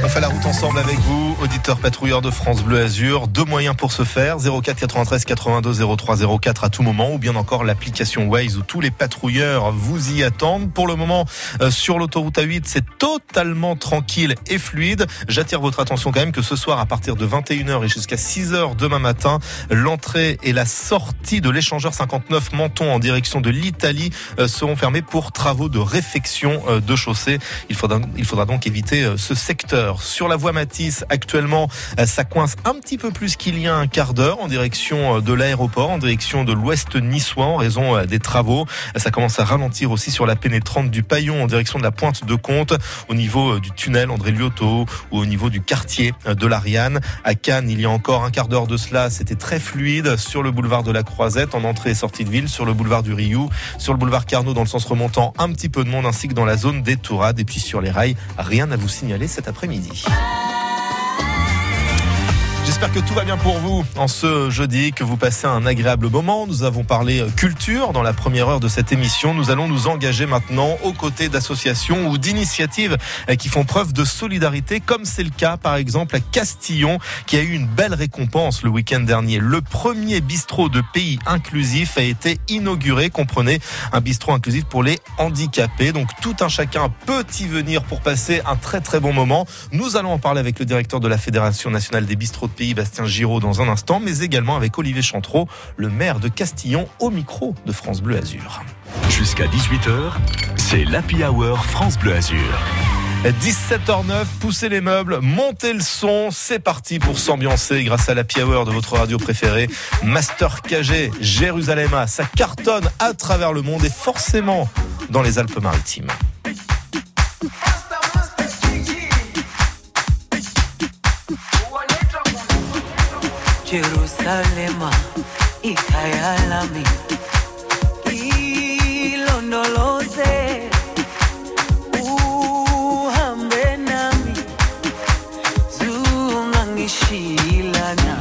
On fait la route ensemble avec vous, auditeurs patrouilleurs de France Bleu Azur. Deux moyens pour se faire 04 93 82 03 04 à tout moment, ou bien encore l'application Waze où tous les patrouilleurs vous y attendent. Pour le moment, euh, sur l'autoroute A8, c'est totalement tranquille et fluide. J'attire votre attention quand même que ce soir, à partir de 21h et jusqu'à 6h demain matin, l'entrée et la sortie de l'échangeur 59 Menton en direction de l'Italie euh, seront fermées pour travaux de réfection euh, de chaussée. Il faudra, donc éviter ce secteur. Sur la voie Matisse, actuellement, euh, ça coince un petit peu plus qu'il y a un quart d'heure en direction euh, de l'aéroport, en direction de l'ouest niçois en raison euh, des travaux. Ça commence à ralentir aussi sur la pénétrante du Paillon en direction de la pointe de Comte, au niveau du tunnel André Liotto ou au niveau du quartier de l'Ariane. À Cannes, il y a encore un quart d'heure de cela, c'était très fluide sur le boulevard de la Croisette en entrée et sortie de ville, sur le boulevard du Rioux, sur le boulevard Carnot dans le sens remontant, un petit peu de monde ainsi que dans la zone des Tourades et puis sur les rails, rien à vous signaler cet après-midi midi. J'espère que tout va bien pour vous en ce jeudi, que vous passez un agréable moment. Nous avons parlé euh, culture dans la première heure de cette émission. Nous allons nous engager maintenant aux côtés d'associations ou d'initiatives euh, qui font preuve de solidarité, comme c'est le cas par exemple à Castillon, qui a eu une belle récompense le week-end dernier. Le premier bistrot de pays inclusif a été inauguré. Comprenez, un bistrot inclusif pour les handicapés. Donc tout un chacun peut y venir pour passer un très très bon moment. Nous allons en parler avec le directeur de la Fédération nationale des bistrots pays, Bastien Giraud, dans un instant, mais également avec Olivier Chantreau, le maire de Castillon, au micro de France Bleu Azur. Jusqu'à 18h, c'est l'Happy Hour France Bleu Azur. 17h09, poussez les meubles, montez le son, c'est parti pour s'ambiancer grâce à la Hour de votre radio préférée. Master KG, Jérusalem, ça cartonne à travers le monde et forcément dans les Alpes-Maritimes. Jerusalema ikhaya lami ilondoloze uhambe nami. Zungangishilana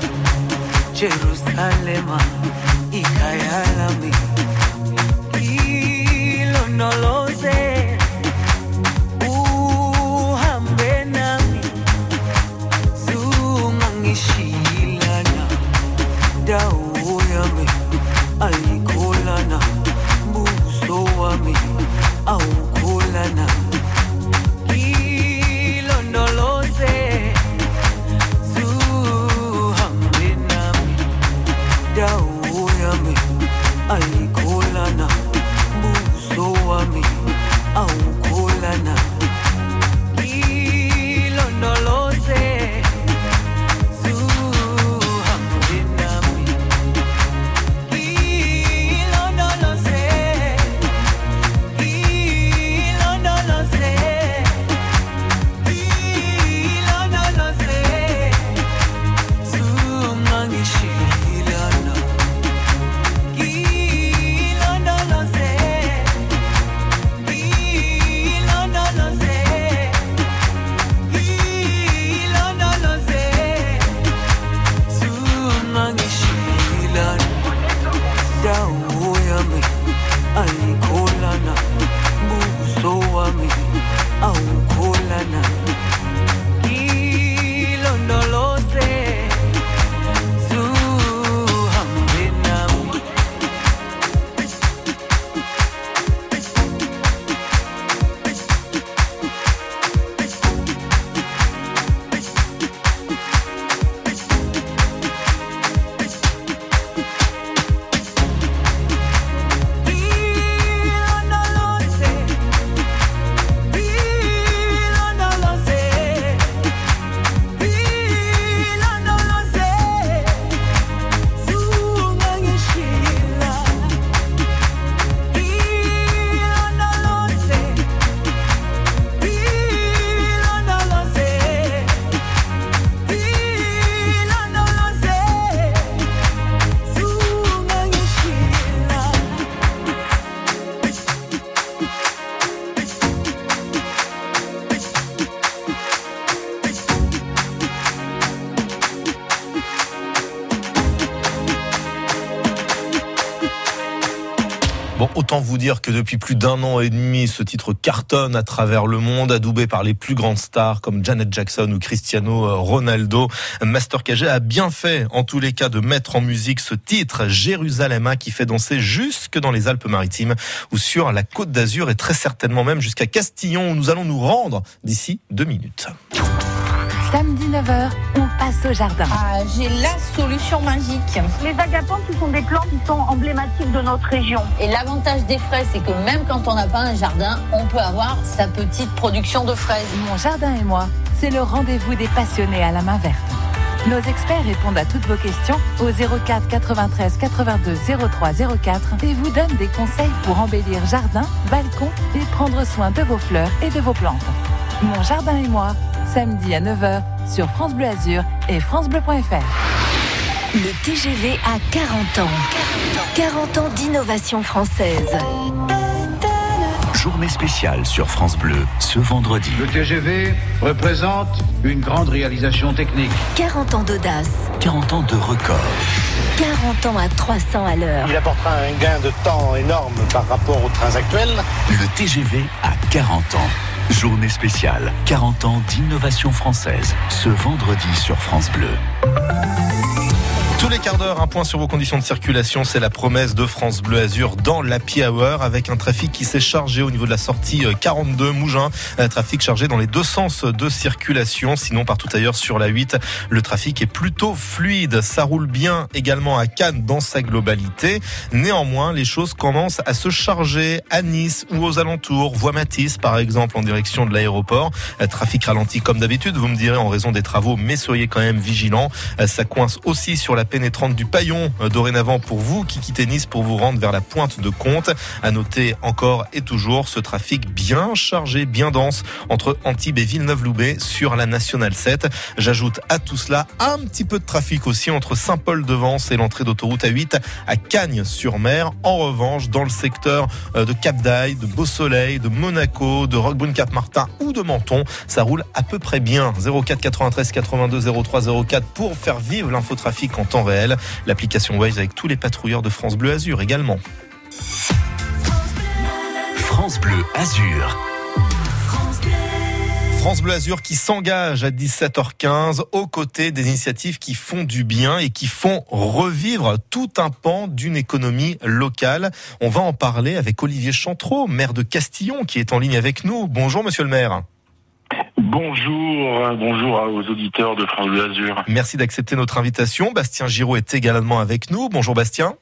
dire que depuis plus d'un an et demi, ce titre cartonne à travers le monde, adoubé par les plus grandes stars comme Janet Jackson ou Cristiano Ronaldo. Master KG a bien fait, en tous les cas, de mettre en musique ce titre, Jérusalem, qui fait danser jusque dans les Alpes-Maritimes ou sur la Côte d'Azur et très certainement même jusqu'à Castillon où nous allons nous rendre d'ici deux minutes. Samedi 9h, on passe au jardin. Ah, j'ai la solution magique. Les agapantes, ce sont des plantes qui sont emblématiques de notre région. Et l'avantage des fraises, c'est que même quand on n'a pas un jardin, on peut avoir sa petite production de fraises. Mon jardin et moi, c'est le rendez-vous des passionnés à la main verte. Nos experts répondent à toutes vos questions au 04 93 82 03 04 et vous donnent des conseils pour embellir jardin, balcon et prendre soin de vos fleurs et de vos plantes. Mon jardin et moi, samedi à 9h sur France Bleu Azur et francebleu.fr. Le TGV a 40 ans. 40 ans d'innovation française. Journée spéciale sur France Bleu ce vendredi. Le TGV représente une grande réalisation technique. 40 ans d'audace. 40 ans de record. 40 ans à 300 à l'heure. Il apportera un gain de temps énorme par rapport aux trains actuels. Le TGV a 40 ans. Journée spéciale, 40 ans d'innovation française, ce vendredi sur France Bleu. Tous les quarts d'heure, un point sur vos conditions de circulation, c'est la promesse de France Bleu Azur dans l'Happy Hour avec un trafic qui s'est chargé au niveau de la sortie 42 Mougin, un trafic chargé dans les deux sens de circulation, sinon partout ailleurs sur la 8, le trafic est plutôt fluide, ça roule bien également à Cannes dans sa globalité. Néanmoins, les choses commencent à se charger à Nice ou aux alentours, voie Matisse par exemple en direction de l'aéroport, trafic ralenti comme d'habitude, vous me direz en raison des travaux, mais soyez quand même vigilants, ça coince aussi sur la pénétrante du Paillon euh, dorénavant pour vous qui quittez Nice pour vous rendre vers la pointe de Comte. À noter encore et toujours ce trafic bien chargé, bien dense entre Antibes et Villeneuve-Loubet sur la Nationale 7. J'ajoute à tout cela un petit peu de trafic aussi entre Saint-Paul-de-Vence et l'entrée d'autoroute A8 à Cagnes-sur-Mer. En revanche, dans le secteur euh, de Cap d'Aille, de Beau-Soleil, de Monaco, de Roquebrune-Cap-Martin ou de Menton, ça roule à peu près bien. 04 93 82 03 04 pour faire vivre l'infotrafic en temps réel. L'application Waze avec tous les patrouilleurs de France Bleu Azur également. France Bleu Azur. France Bleu Azur qui s'engage à 17h15 aux côtés des initiatives qui font du bien et qui font revivre tout un pan d'une économie locale. On va en parler avec Olivier Chantreau, maire de Castillon, qui est en ligne avec nous. Bonjour, monsieur le maire. Bonjour, bonjour aux auditeurs de France Bleu Azur. Merci d'accepter notre invitation. Bastien Giraud est également avec nous. Bonjour Bastien.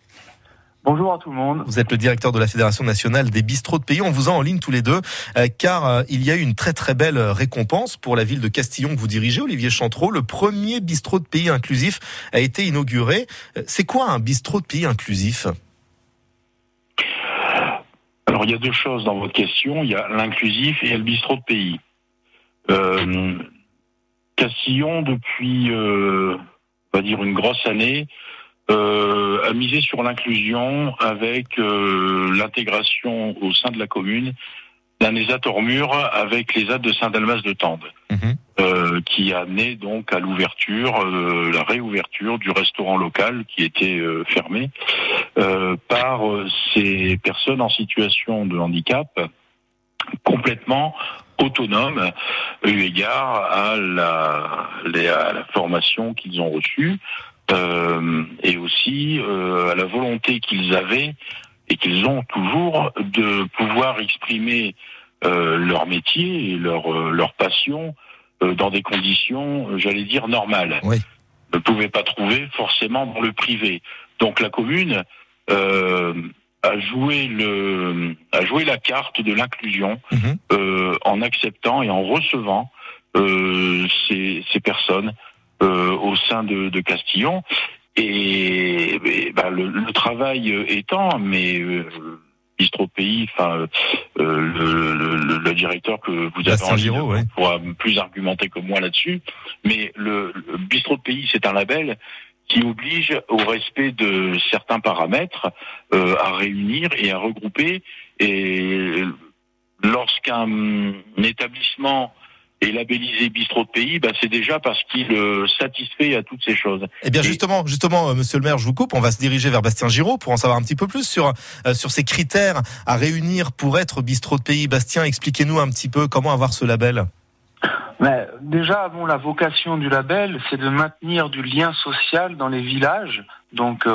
Bonjour à tout le monde. Vous êtes le directeur de la Fédération nationale des bistrots de pays. On vous a en ligne tous les deux, euh, car euh, il y a eu une très très belle récompense pour la ville de Castillon que vous dirigez, Olivier Chantreau. Le premier bistrot de pays inclusif a été inauguré. Euh, c'est quoi un bistrot de pays inclusif? Alors il y a deux choses dans votre question. Il y a l'inclusif et le bistrot de pays. Euh, Castillon, depuis, euh, on va dire, une grosse année, euh, a misé sur l'inclusion avec euh, l'intégration au sein de la commune d'un ESAT Ormur avec les de Saint-Dalmas de Tende, euh, qui a amené donc à l'ouverture, la réouverture du restaurant local qui était fermé par ces personnes en situation de handicap complètement autonomes eu égard à la, les- à la formation qu'ils ont reçue euh, et aussi euh, à la volonté qu'ils avaient et qu'ils ont toujours de pouvoir exprimer euh, leur métier et leur, euh, leur passion euh, dans des conditions, euh, j'allais dire, normales. Ne pouvaient pas trouver forcément dans le privé. Donc la commune euh, a joué le a joué la carte de l'inclusion euh, en acceptant et en recevant euh, ces, ces personnes euh, au sein de, de Castillon. Et, et, bah, le, le travail étant, mais euh, Bistro Pays, enfin euh, le, le- le- directeur que vous avez en ouais. pourra plus argumenter que moi là-dessus. Mais le, le Bistro de Pays, c'est un label qui oblige au respect de certains paramètres euh, à réunir et à regrouper. Et lorsqu'un établissement est labellisé bistrot de pays, bah, c'est déjà parce qu'il euh, satisfait à toutes ces choses. Eh bien justement, justement, euh, Monsieur le Maire, je vous coupe. On va se diriger vers Bastien Giraud pour en savoir un petit peu plus sur euh, sur ces critères à réunir pour être bistrot de pays. Bastien, expliquez-nous un petit peu comment avoir ce label. Mais déjà, bon, la vocation du label, c'est de maintenir du lien social dans les villages, donc euh,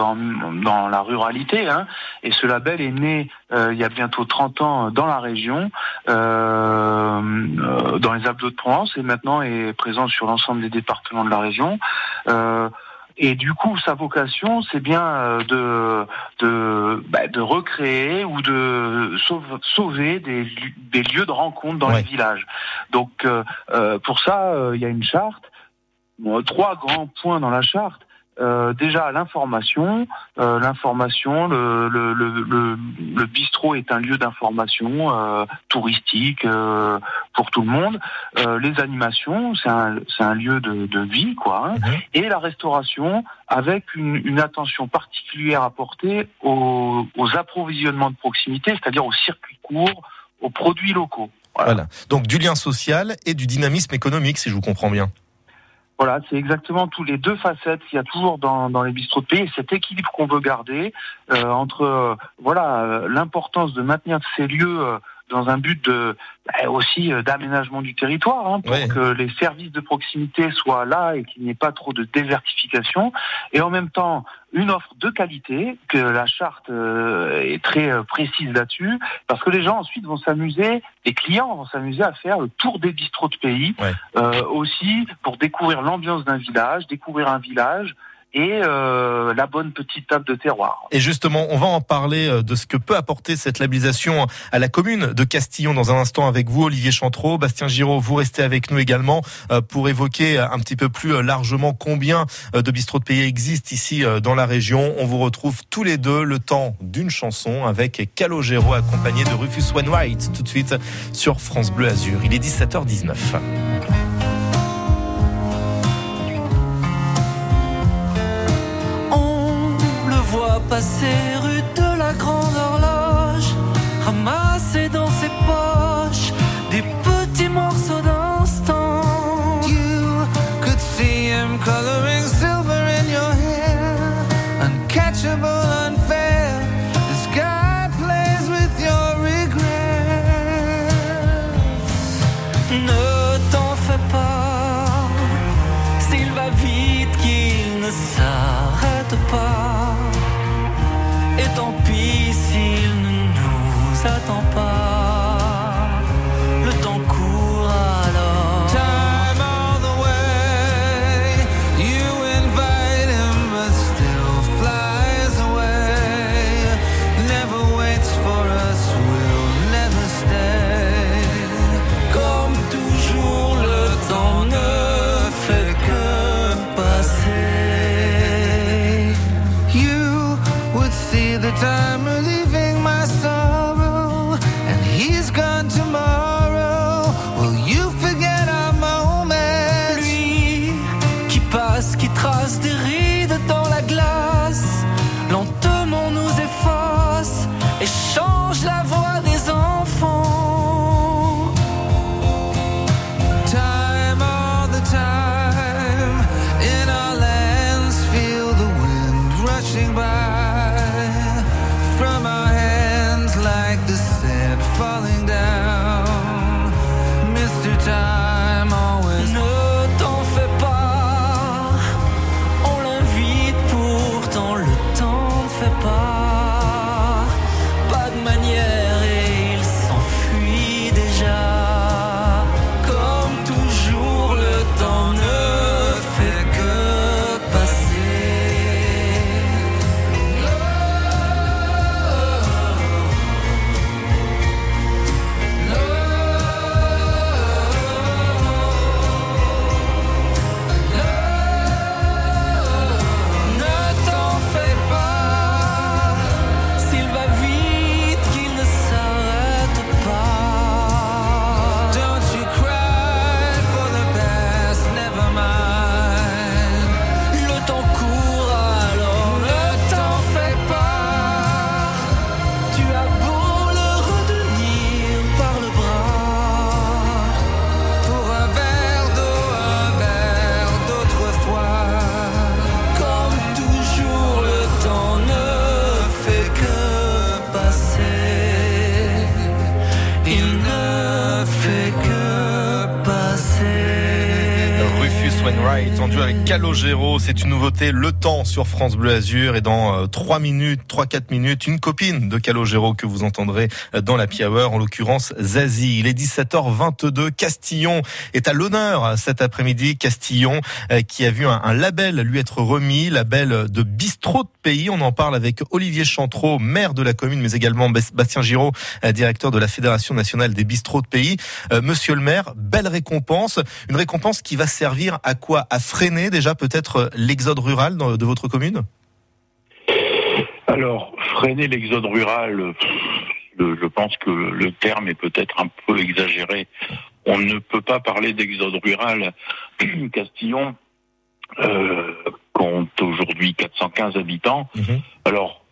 dans la ruralité. Hein. Et ce label est né euh, il y a bientôt 30 ans dans la région, euh, euh, dans les Alpes de Provence, et maintenant est présent sur l'ensemble des départements de la région. Et du coup, sa vocation, c'est bien euh, de de, bah, de recréer ou de sauve- sauver des, lieux de rencontre dans Ouais. les villages. Donc, euh, euh, pour ça, euh, il y a une charte. Trois grands points dans la charte. Euh, déjà l'information, euh, l'information, le, le, le, le, le bistrot est un lieu d'information euh, touristique euh, pour tout le monde. Euh, les animations, c'est un, un lieu de, de vie, quoi. hein. Et la restauration, avec une, une attention particulière apportée aux, aux approvisionnements de proximité, c'est-à-dire aux circuits courts, aux produits locaux. Voilà. Donc du lien social et du dynamisme économique, si je vous comprends bien. Voilà, c'est exactement tous les deux facettes qu'il y a toujours dans, dans les bistrots de pays. Et cet équilibre qu'on veut garder euh, entre euh, voilà euh, l'importance de maintenir ces lieux dans un but de bah, aussi euh, d'aménagement du territoire hein, pour Ouais. que les services de proximité soient là et qu'il n'y ait pas trop de désertification et en même temps une offre de qualité que la charte euh, est très euh, précise là-dessus parce que les gens ensuite vont s'amuser les clients vont s'amuser à faire le tour des bistrots de pays euh, aussi pour découvrir l'ambiance d'un village découvrir un village et euh, la bonne petite table de terroir Et justement, on va en parler euh, de ce que peut apporter cette labellisation à la commune de Castillon dans un instant avec vous, Olivier Chantreau. Bastien Giraud, vous restez avec nous également euh, pour évoquer un petit peu plus largement combien de bistrots de pays existent ici dans la région. On vous retrouve tous les deux le temps d'une chanson avec Calogero accompagné de Rufus Wainwright tout de suite sur France Bleu Azur. Il est 17h19. Le Calogero. C'est une nouveauté, Le Temps sur France Bleu Azur. Et dans 3 euh, minutes, 3-4 minutes, une copine de Calogero que vous entendrez euh, dans la Hour, en l'occurrence Zazie. Il est 17h22. Castillon est à l'honneur cet après-midi. Castillon euh, qui a vu un, label lui être remis, label de bistrot de pays. On en parle avec Olivier Chantreau, maire de la commune, mais également Bastien Giraud, directeur de la Fédération nationale des bistrots de pays. Monsieur le maire, belle récompense. Une récompense qui va servir à quoi? À freiner déjà peut-être l'exode rural de votre commune? Alors, freiner l'exode rural, je pense que le terme est peut-être un peu exagéré. On ne peut pas parler d'exode rural. Castillon euh, compte aujourd'hui 415 habitants. Mhm. Alors,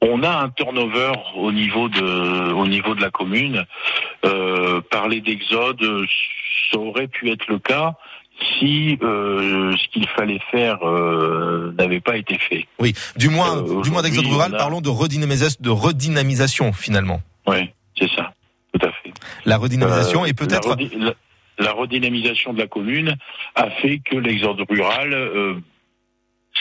on a un turnover au niveau de, au niveau de la commune. Euh, parler d'exode, ça aurait pu être le cas si euh, ce qu'il fallait faire euh, n'avait pas été fait. Oui, du moins, du moins d'exode rural, parlons de redynamisation, de redynamisation finalement. Oui, c'est ça, tout à fait. La redynamisation et peut-être la, redynamisation de la commune a fait que l'exode rural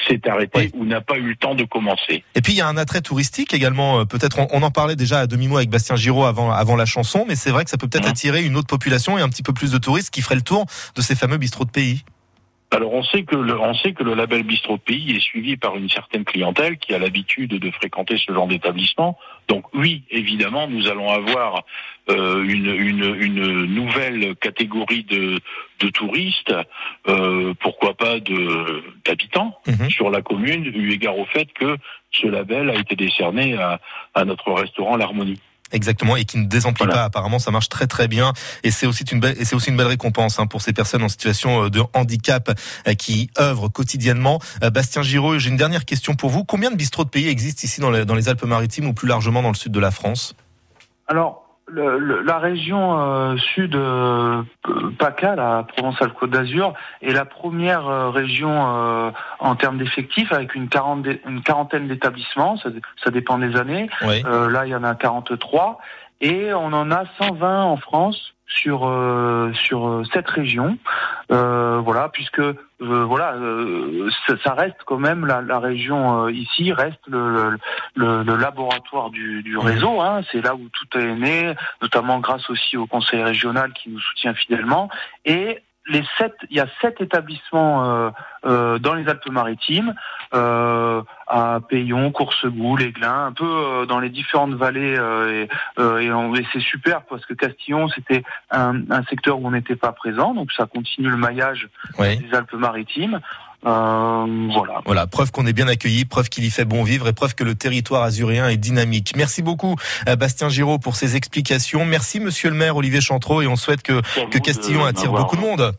s'est arrêté ou n'a pas eu le temps de commencer. Et puis il y a un attrait touristique également. Euh, peut-être on, en parlait déjà à demi mot avec Bastien Giraud avant avant la chanson, mais c'est vrai que ça peut peut-être mmh. attirer une autre population et un petit peu plus de touristes qui feraient le tour de ces fameux bistrots de pays. Alors on sait que le, on sait que le label Bistrot de Pays est suivi par une certaine clientèle qui a l'habitude de fréquenter ce genre d'établissement. Donc oui, évidemment, nous allons avoir euh, une, une, une, nouvelle catégorie de, de touristes, euh, pourquoi pas de d'habitants mhm. sur la commune, eu égard au fait que ce label a été décerné à, à notre restaurant L'Harmonie. Exactement, et qui ne désemplit pas. Apparemment, ça marche très très bien, et c'est aussi une belle, et c'est aussi une belle récompense hein, pour ces personnes en situation euh, de handicap euh, qui œuvrent quotidiennement. Euh, Bastien Giraud, j'ai une dernière question pour vous. Combien de bistrots de pays existent ici dans les, dans les Alpes-Maritimes ou plus largement dans le sud de la France? Alors, la région euh, sud euh, PACA, la Provence-Alpes-Côte d'Azur, est la première euh, région en termes d'effectifs avec une, une quarantaine d'établissements, ça, ça, dépend des années. là, il y en a 43 et on en a 120 en France sur euh, sur euh, cette région, euh, voilà, puisque voilà, ça, reste quand même la, région ici reste le, le, laboratoire du, du réseau. Hein, c'est là où tout est né, notamment grâce aussi au conseil régional qui nous soutient fidèlement. Et les sept, il y a sept établissements euh, euh, dans les Alpes-Maritimes, euh, à Payon, Coursegoux, L'Aiglin, un peu dans les différentes vallées. et, et, c'est super parce que Castillon, c'était un, secteur où on n'était pas présent, donc ça continue le maillage des Alpes-Maritimes. Euh, voilà. Voilà, preuve qu'on est bien accueilli, preuve qu'il y fait bon vivre et preuve que le territoire azuréen est dynamique. Merci beaucoup Bastien Giraud pour ces explications. Merci Monsieur le maire Olivier Chantreau et on souhaite que, que Castillon attire beaucoup de monde.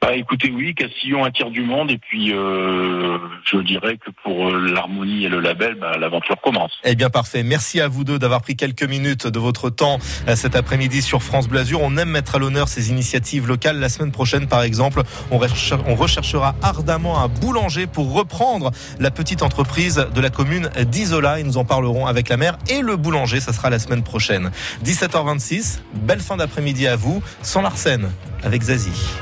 Bah, écoutez, oui, Castillon attire du monde et puis euh, je dirais que pour euh, l'harmonie et le label, bah, l'aventure commence. Eh bien parfait. Merci à vous deux d'avoir pris quelques minutes de votre temps euh, cet après-midi sur France Blasure. On aime mettre à l'honneur ces initiatives locales. La semaine prochaine, par exemple, on, recherchera ardemment un boulanger pour reprendre la petite entreprise de la commune d'Isola et nous en parlerons avec la maire et le boulanger. Ça sera la semaine prochaine. 17h26. Belle fin d'après-midi à vous. Sans Larsen avec Zazie.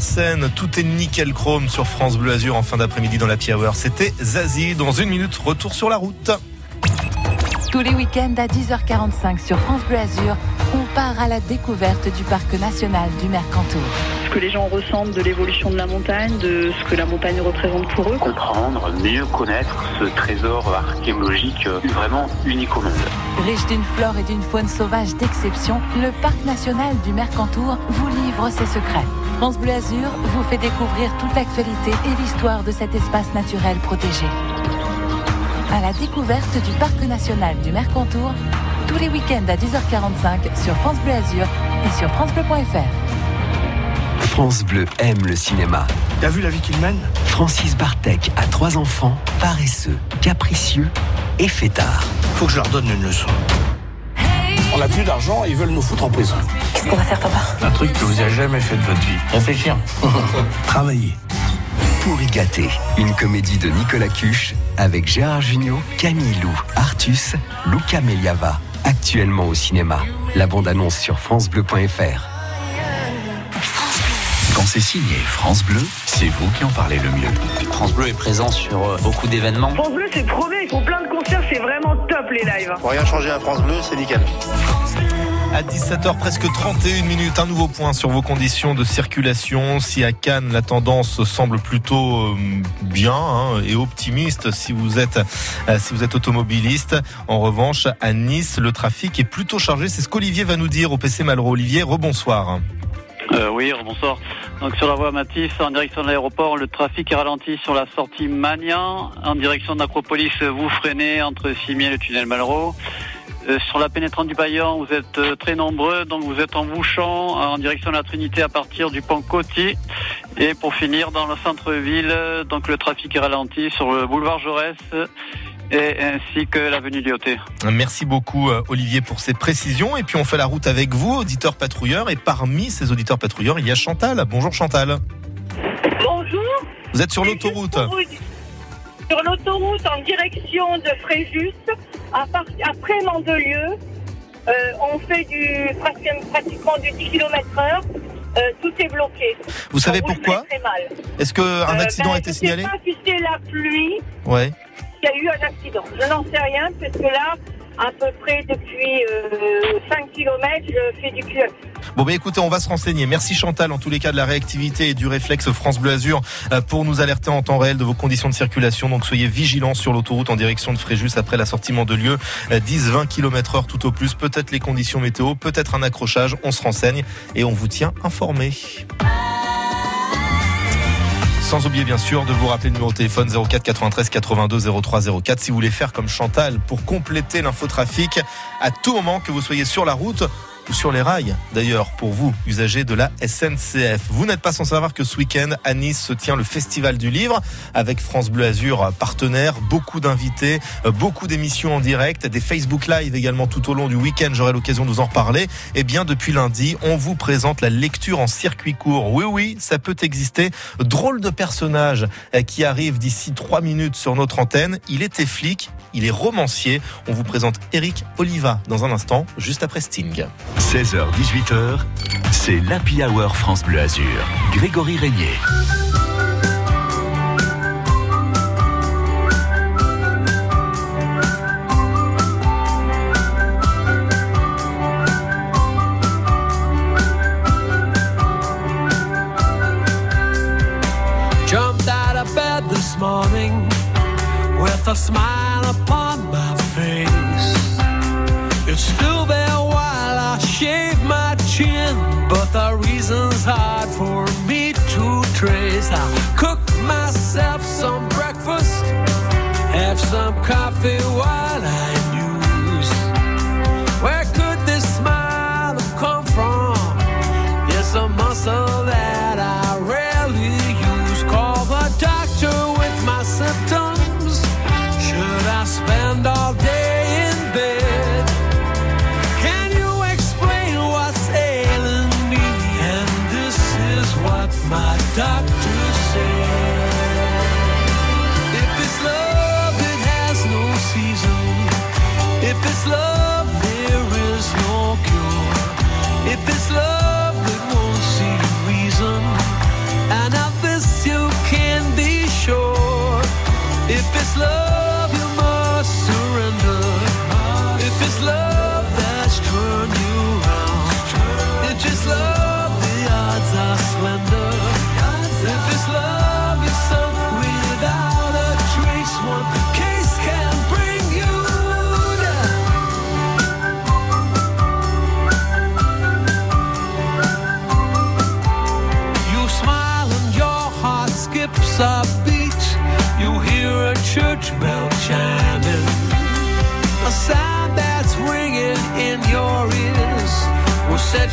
Larsen, tout est nickel chrome sur France Bleu Azur en fin d'après-midi dans la Hour. C'était Zazie. Dans une minute, retour sur la route. Tous les week-ends à 10h45 sur France Bleu Azur, on part à la découverte du parc national du Mercantour. Ce que les gens ressentent de l'évolution de la montagne, de ce que la montagne représente pour eux. Comprendre, mieux connaître ce trésor archéologique euh, vraiment unique au monde. Riche d'une flore et d'une faune sauvage d'exception, le parc national du Mercantour vous livre ses secrets. France Bleu Azur vous fait découvrir toute l'actualité et l'histoire de cet espace naturel protégé. À la découverte du parc national du Mercantour, tous les week-ends à 10h45 sur France Bleu Azur et sur francebleu.fr. France Bleu aime le cinéma. T'as vu la vie qu'il mène? Francis Bartek a trois enfants, paresseux, capricieux et fêtards. Faut que je leur donne une leçon. On n'a plus d'argent et ils veulent nous foutre en prison. Qu'est-ce qu'on va faire, papa Un truc que vous avez jamais fait de votre vie. Réfléchir. Travailler. Pour y gâter, une comédie de Nicolas Cuche avec Gérard Jugnot, Camille Lou, Artus, Luca Meliava. Actuellement au cinéma. La bande-annonce sur FranceBleu.fr. Quand c'est signé France Bleu, c'est vous qui en parlez le mieux. France Bleu est présent sur euh, beaucoup d'événements. France Bleu, c'est bien, ils font plein de concerts, c'est vraiment top les lives. Pour rien changer à France Bleu, c'est nickel. À 17h presque 31 minutes, un nouveau point sur vos conditions de circulation. Si à Cannes la tendance semble plutôt euh, bien hein, et optimiste si vous êtes euh, si vous êtes automobiliste, en revanche à Nice le trafic est plutôt chargé. C'est ce qu'Olivier va nous dire au PC Malraux. Olivier, rebonsoir. Euh, oui, bonsoir. Donc sur la voie Matisse, en direction de l'aéroport, le trafic est ralenti sur la sortie Magnan. En direction de l'Acropolis, vous freinez entre Cimier et le tunnel Malraux. Euh, sur la pénétrante du Bayon, vous êtes euh, très nombreux, donc vous êtes en bouchon en direction de la Trinité à partir du pont Coty. Et pour finir, dans le centre-ville, donc le trafic est ralenti sur le boulevard Jaurès et ainsi que l'avenue Lyoté. Merci beaucoup euh, Olivier pour ces précisions. Et puis on fait la route avec vous, auditeurs patrouilleurs. Et parmi ces auditeurs patrouilleurs, il y a Chantal. Bonjour Chantal. Bonjour. Vous êtes sur l'autoroute. Sur l'autoroute en direction de Fréjus, après Mandelieu, euh, on fait du pratiquement du 10 km heure. Euh, tout est bloqué. Vous savez On pourquoi. Est-ce qu'un Euh, accident ben, a été je signalé sais pas si c'est la pluie Ouais. Qu'il y a eu un accident. Je n'en sais rien parce que là, à peu près depuis euh, 5 km, je fais du QF. Bon bah écoutez, on va se renseigner. Merci Chantal en tous les cas de la réactivité et du réflexe France Bleu Azur euh, pour nous alerter en temps réel de vos conditions de circulation. Donc soyez vigilants sur l'autoroute en direction de Fréjus après l'assortiment de lieu 10-20 km heure tout au plus. Peut-être les conditions météo, peut-être un accrochage. On se renseigne et on vous tient informé. Sans oublier bien sûr de vous rappeler le numéro de téléphone 04 93 82 03 04 si vous voulez faire comme Chantal pour compléter l'infotrafic à tout moment que vous soyez sur la route ou sur les rails. D'ailleurs, pour vous, usagers de la SNCF, vous n'êtes pas sans savoir que ce week-end à Nice se tient le Festival du Livre avec France Bleu Azur partenaire, beaucoup d'invités, euh, beaucoup d'émissions en direct, des Facebook Live également tout au long du week-end. J'aurai l'occasion de vous en reparler. Et bien, depuis lundi, on vous présente la lecture en circuit court. Oui, oui, ça peut exister. Drôle de personnage euh, qui arrive d'ici trois minutes sur notre antenne. Il était flic, il est romancier. On vous présente Eric Oliva dans un instant, juste après Sting. 16h-18h, c'est l'Happy Hour France Bleu Azur. Grégory Régnier. Jumped out of bed this morning with a smile upon my face. It's still I spend all day in bed. Can you explain what's ailing me? And this is what my doctor. If it's love, it has no season. If it's love, there is no cure. If it's love, won't see reason. And of this you can be sure. If it's love,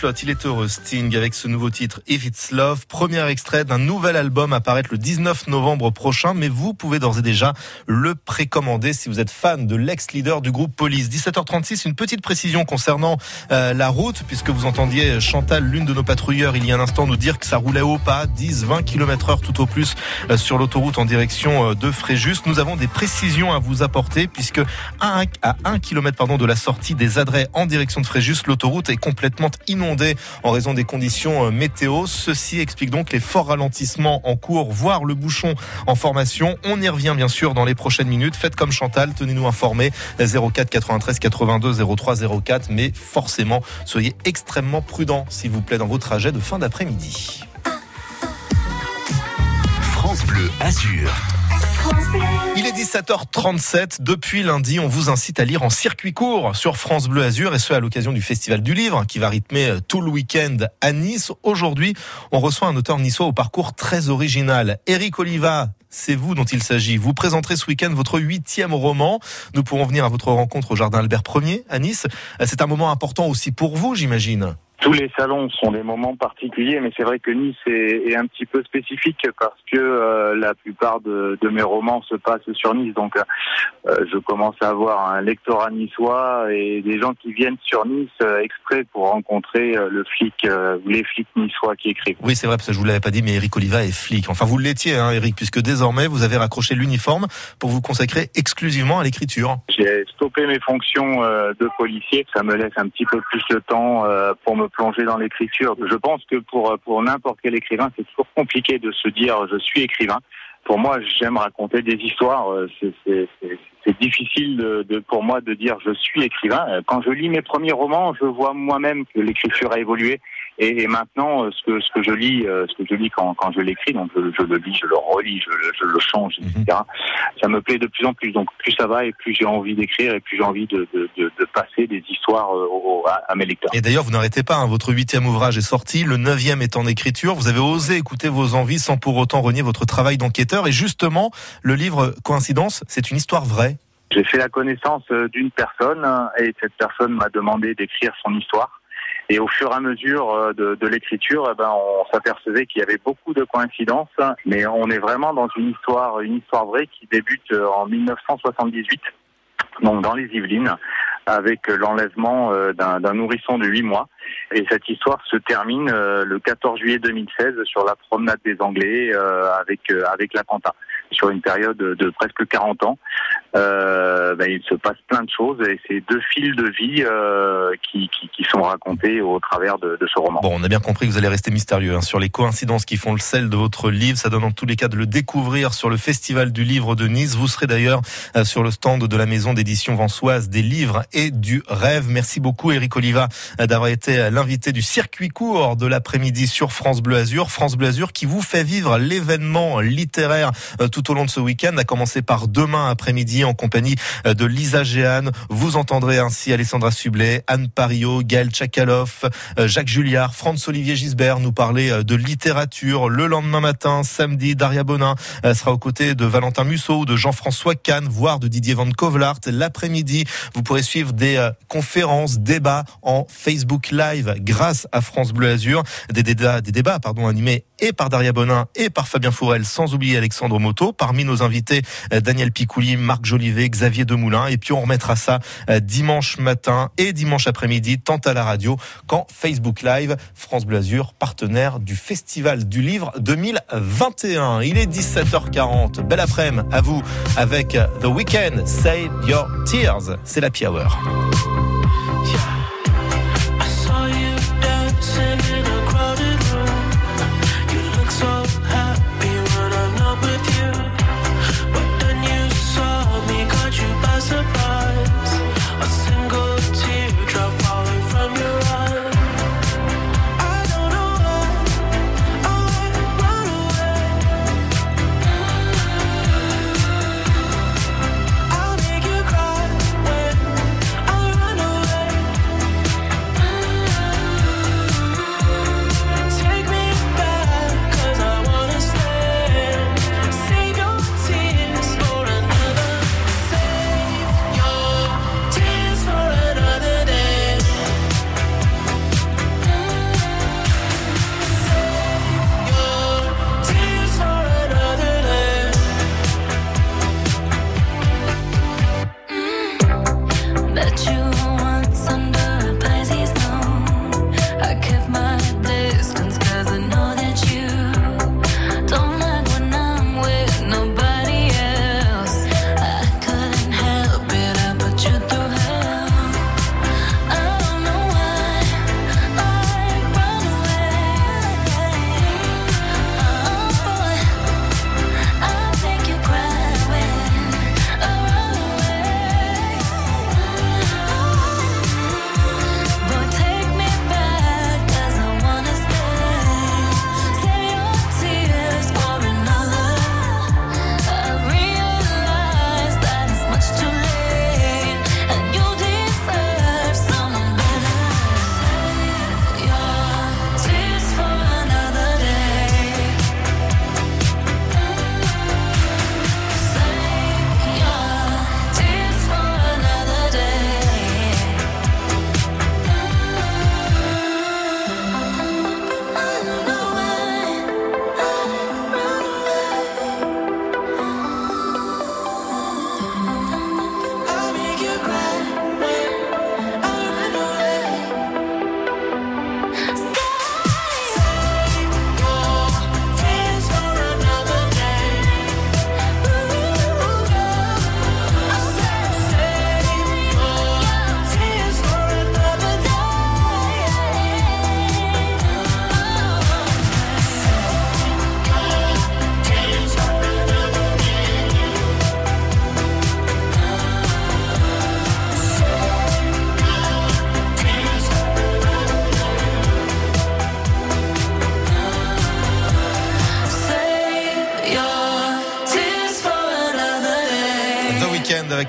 sifflote, il est heureux, Sting, avec ce nouveau titre, If It's Love, premier extrait d'un nouvel album à paraître le 19 novembre prochain, mais vous pouvez d'ores et déjà le précommander si vous êtes fan de l'ex-leader du groupe Police. 17h36, une petite précision concernant euh, la route, puisque vous entendiez Chantal, l'une de nos patrouilleurs, il y a un instant nous dire que ça roulait au pas, 10, 20 km heure tout au plus euh, sur l'autoroute en direction euh, de Fréjus. Nous avons des précisions à vous apporter, puisque à 1, à 1 km pardon, de la sortie des Adrets en direction de Fréjus, l'autoroute est complètement inondée en raison des conditions euh, météo. Ceci explique donc les forts ralentissements en cours, voire le bouchon en formation. On y revient bien sûr dans les prochaines minutes. Faites comme Chantal, tenez-nous informés 04 93 82 03 04, mais forcément soyez extrêmement prudents s'il vous plaît dans vos trajets de fin d'après-midi. France Bleu Azur. Il est 17h37. Depuis lundi, on vous incite à lire en circuit court sur France Bleu Azur et ce à l'occasion du Festival du Livre qui va rythmer tout le week-end à Nice. Aujourd'hui, on reçoit un auteur niçois au parcours très original. Eric Oliva, c'est vous dont il s'agit. Vous présenterez ce week-end votre huitième roman. Nous pourrons venir à votre rencontre au Jardin Albert Ier à Nice. C'est un moment important aussi pour vous, j'imagine. Tous les salons sont des moments particuliers, mais c'est vrai que Nice est, est un petit peu spécifique parce que euh, la plupart de, de mes romans se passent sur Nice. Donc, euh, je commence à avoir un lectorat niçois et des gens qui viennent sur Nice euh, exprès pour rencontrer euh, le flic euh, ou les flics niçois qui écrivent. Oui, c'est vrai, parce que je vous l'avais pas dit, mais Eric Oliva est flic. Enfin, vous l'étiez, hein, Eric, puisque désormais, vous avez raccroché l'uniforme pour vous consacrer exclusivement à l'écriture. J'ai stoppé mes fonctions euh, de policier. Ça me laisse un petit peu plus de temps euh, pour me plonger dans l'écriture. Je pense que pour pour n'importe quel écrivain, c'est toujours compliqué de se dire je suis écrivain. Pour moi, j'aime raconter des histoires. Euh, c'est difficile de, de- pour moi de dire je suis écrivain. Euh, Quand je lis mes premiers romans, je vois moi-même que l'écriture a évolué. Et, et maintenant, euh, ce que ce que je lis, euh, ce que je lis quand, quand je l'écris, donc je, je le lis, je le relis, je, le- je le change, etc. Ça me plaît de plus en plus. Donc plus ça va et plus j'ai envie d'écrire et plus j'ai envie de, de, de, de passer des histoires euh, au- à, à mes lecteurs. Et d'ailleurs, vous n'arrêtez pas. hein. Votre huitième ouvrage est sorti, le neuvième est en écriture. Vous avez osé écouter vos envies sans pour autant renier votre travail d'enquêteur. Et justement, le livre Coïncidence, c'est une histoire vraie. J'ai fait la connaissance d'une personne et cette personne m'a demandé d'écrire son histoire. Et au fur et à mesure euh, de, de l'écriture, eh ben, on s'apercevait qu'il y avait beaucoup de coïncidences, mais on est vraiment dans une histoire, une histoire vraie qui débute euh, en 1978, donc dans les Yvelines, avec l'enlèvement euh, d'un nourrisson de 8 mois. Et cette histoire se termine euh, le 14 juillet 2016 sur la promenade des Anglais euh, avec euh, avec l'attentat. Sur une période de, presque 40 ans, euh, ben, il se passe plein de choses et c'est deux fils de vie euh, qui, qui, qui sont racontés au travers de, de ce roman. Bon, on a bien compris que vous allez rester mystérieux hein, sur les coïncidences qui font le sel de votre livre. Ça donne en tous les cas de le découvrir sur le Festival du Livre de Nice. Vous serez d'ailleurs euh, sur le stand de la maison d'édition Vansoise des livres et du rêve. Merci beaucoup Eric Oliva d'avoir été euh, l'invité du circuit court de l'après-midi sur France Bleu Azur. France Bleu Azur qui vous fait vivre l'événement littéraire euh, tout au long de ce week-end, à commencer par demain après-midi en compagnie de Lisa Géane. Vous entendrez ainsi Alessandra Sublet, Anne Pario, Gaël Tchakaloff, Jacques Julliard, Franz-Olivier Gisbert nous parler de littérature. Le lendemain matin, samedi, Daria Bonin sera aux côtés de Valentin Musso de Jean-François Kahn, voire de Didier Van Kovlart. L'après-midi, vous pourrez suivre des conférences, débats en Facebook Live grâce à France Bleu Azur. Des débats, pardon, animés et par Daria Bonin et par Fabien Fourel, sans oublier Alexandre Moto. Parmi nos invités, Daniel Picouli, Marc Jolivet, Xavier Demoulin. Et puis on remettra ça dimanche matin et dimanche après-midi, tant à la radio qu'en Facebook Live. France Bleu Azur, partenaire du Festival du Livre 2021. Il est 17h40. Belle après-midi à vous avec The Weeknd, Save Your Tears. C'est la Hour.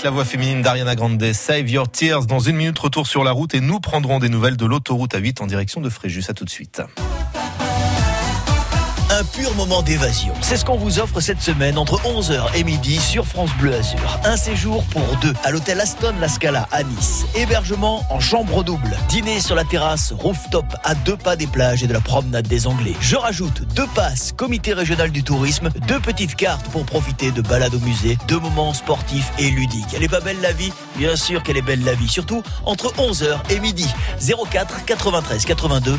La voix féminine d'Ariana Grande, Save Your Tears. Dans une minute, retour sur la route et nous prendrons des nouvelles de l'autoroute A8 en direction de Fréjus. À tout de suite un pur moment d'évasion. C'est ce qu'on vous offre cette semaine entre 11h et midi sur France Bleu Azur. Un séjour pour deux à l'hôtel Aston La Scala à Nice. Hébergement en chambre double. Dîner sur la terrasse rooftop à deux pas des plages et de la promenade des Anglais. Je rajoute deux passes comité régional du tourisme, deux petites cartes pour profiter de balades au musée, deux moments sportifs et ludiques. Elle est pas belle la vie? Bien sûr qu'elle est belle la vie, surtout entre 11h et midi. 04 93 82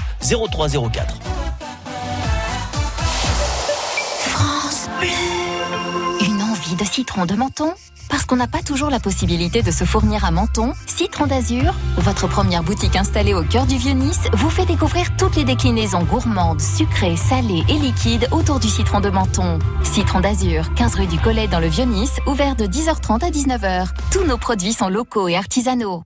0304. de citron de Menton Parce qu'on n'a pas toujours la possibilité de se fournir à Menton, Citron d'Azur, votre première boutique installée au cœur du Vieux-Nice, vous fait découvrir toutes les déclinaisons gourmandes, sucrées, salées et liquides autour du citron de Menton. Citron d'Azur, 15 rue du Collet dans le Vieux-Nice, ouvert de 10h30 à 19h. Tous nos produits sont locaux et artisanaux.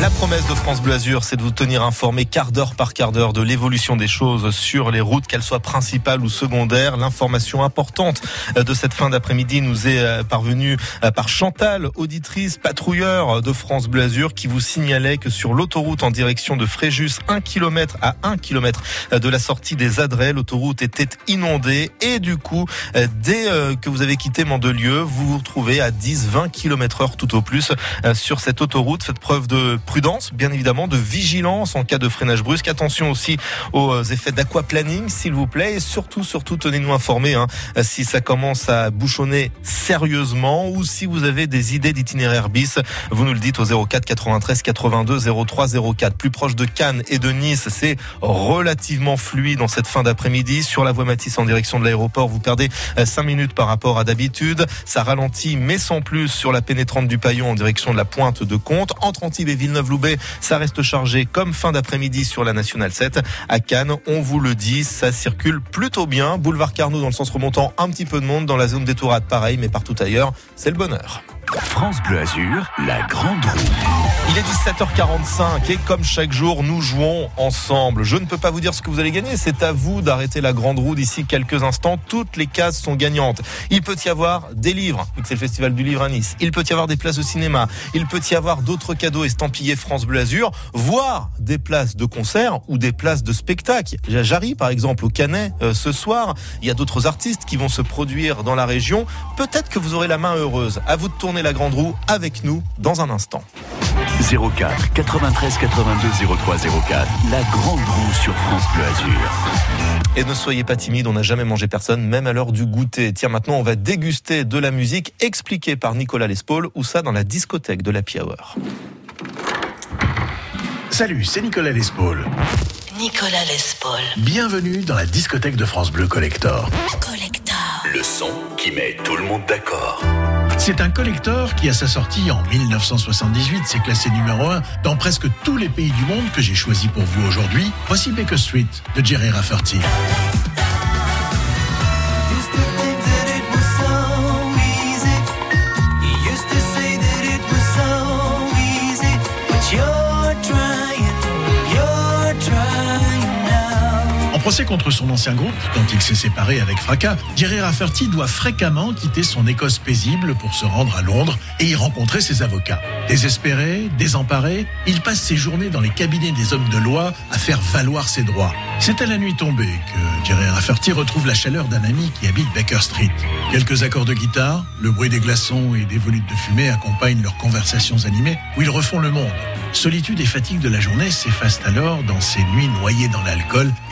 La promesse de France Bleu Azur, c'est de vous tenir informé quart d'heure par quart d'heure de l'évolution des choses sur les routes, qu'elles soient principales ou secondaires. L'information importante de cette fin d'après-midi nous est euh, parvenue euh, par Chantal, auditrice, patrouilleur de France Bleu Azur, qui vous signalait que sur l'autoroute en direction de Fréjus, 1 km à 1 km de la sortie des Adrets, l'autoroute était inondée et du coup, euh, dès que vous avez quitté Mandelieu, vous vous retrouvez à 10-20 km heure tout au plus sur cette autoroute. Faites preuve de prudence, bien évidemment, de vigilance en cas de freinage brusque. Attention aussi aux euh, effets d'aquaplaning, s'il vous plaît. Et surtout, surtout, tenez-nous informés hein, si ça commence à bouchonner sérieusement ou si vous avez des idées d'itinéraire bis. Vous nous le dites au 04 93 82 03 04. Plus proche de Cannes et de Nice, c'est relativement fluide dans cette fin d'après-midi. Sur la voie Matisse en direction de l'aéroport, vous perdez 5 euh, minutes par rapport à d'habitude. Ça ralentit, mais sans plus sur la pénétrante du Paillon en direction de la pointe de Comte. Entre Antibes et Villeneuve, loubet ça reste chargé comme fin d'après-midi sur la Nationale 7. À Cannes, on vous le dit, ça circule plutôt bien. Boulevard Carnot dans le sens remontant, un petit peu de monde. Dans la zone des Tourades, pareil, mais partout ailleurs, c'est le bonheur. France Bleu Azur, la grande roue. Il est 17h45 et comme chaque jour, nous jouons ensemble. Je ne peux pas vous dire ce que vous allez gagner, c'est à vous d'arrêter la grande roue d'ici quelques instants. Toutes les cases sont gagnantes. Il peut y avoir des livres, vu que c'est le festival du livre à Nice. Il peut y avoir des places de cinéma. Il peut y avoir d'autres cadeaux estampillés France Bleu Azur, voire des places de concert ou des places de spectacle. Jarry, par exemple, au Canet euh, ce soir. Il y a d'autres artistes qui vont se produire dans la région. Peut-être que vous aurez la main heureuse. À vous de tourner la grande roue avec nous dans un instant. 04 93 82 03 04. La grande roue sur France Bleu Azur. Et ne soyez pas timide, on n'a jamais mangé personne, même à l'heure du goûter. Tiens, maintenant, on va déguster de la musique expliquée par Nicolas Lespaul, ou ça dans la discothèque de la Hour. Salut, c'est Nicolas Lespaul. Nicolas Lespaul. Bienvenue dans la discothèque de France Bleu Collector. Collector. Le son qui met tout le monde d'accord. C'est un collector qui, à sa sortie en 1978, s'est classé numéro 1 dans presque tous les pays du monde que j'ai choisi pour vous aujourd'hui. Voici Baker Street de Jerry Rafferty. Procès contre son ancien groupe, dont il s'est séparé avec fracas, Jerry Rafferty doit fréquemment quitter son Écosse paisible pour se rendre à Londres et y rencontrer ses avocats. Désespéré, désemparé, il passe ses journées dans les cabinets des hommes de loi à faire valoir ses droits. C'est à la nuit tombée que Jerry Rafferty retrouve la chaleur d'un ami qui habite Baker Street. Quelques accords de guitare, le bruit des glaçons et des volutes de fumée accompagnent leurs conversations animées où ils refont le monde. Solitude et fatigue de la journée s'effacent alors dans ces nuits noyées dans l'alcool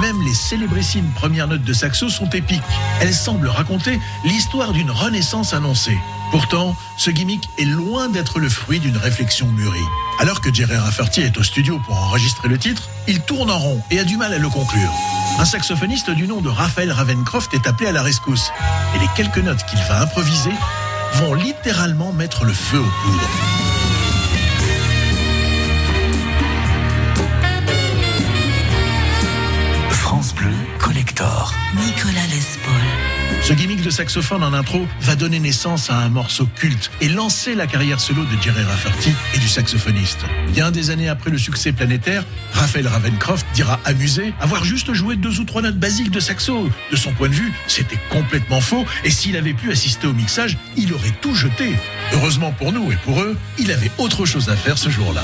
même les célébrissimes premières notes de saxo sont épiques. Elles semblent raconter l'histoire d'une renaissance annoncée. Pourtant, ce gimmick est loin d'être le fruit d'une réflexion mûrie. Alors que Jerry Rafferty est au studio pour enregistrer le titre, il tourne en rond et a du mal à le conclure. Un saxophoniste du nom de Raphaël Ravencroft est appelé à la rescousse. Et les quelques notes qu'il va improviser vont littéralement mettre le feu aux poudres. Collector. Nicolas Lespaul. Ce gimmick de saxophone en intro va donner naissance à un morceau culte et lancer la carrière solo de Jerry Rafferty et du saxophoniste. Bien des années après le succès planétaire, Raphaël Ravencroft dira amusé avoir juste joué deux ou trois notes basiques de saxo. De son point de vue, c'était complètement faux et s'il avait pu assister au mixage, il aurait tout jeté. Heureusement pour nous et pour eux, il avait autre chose à faire ce jour-là.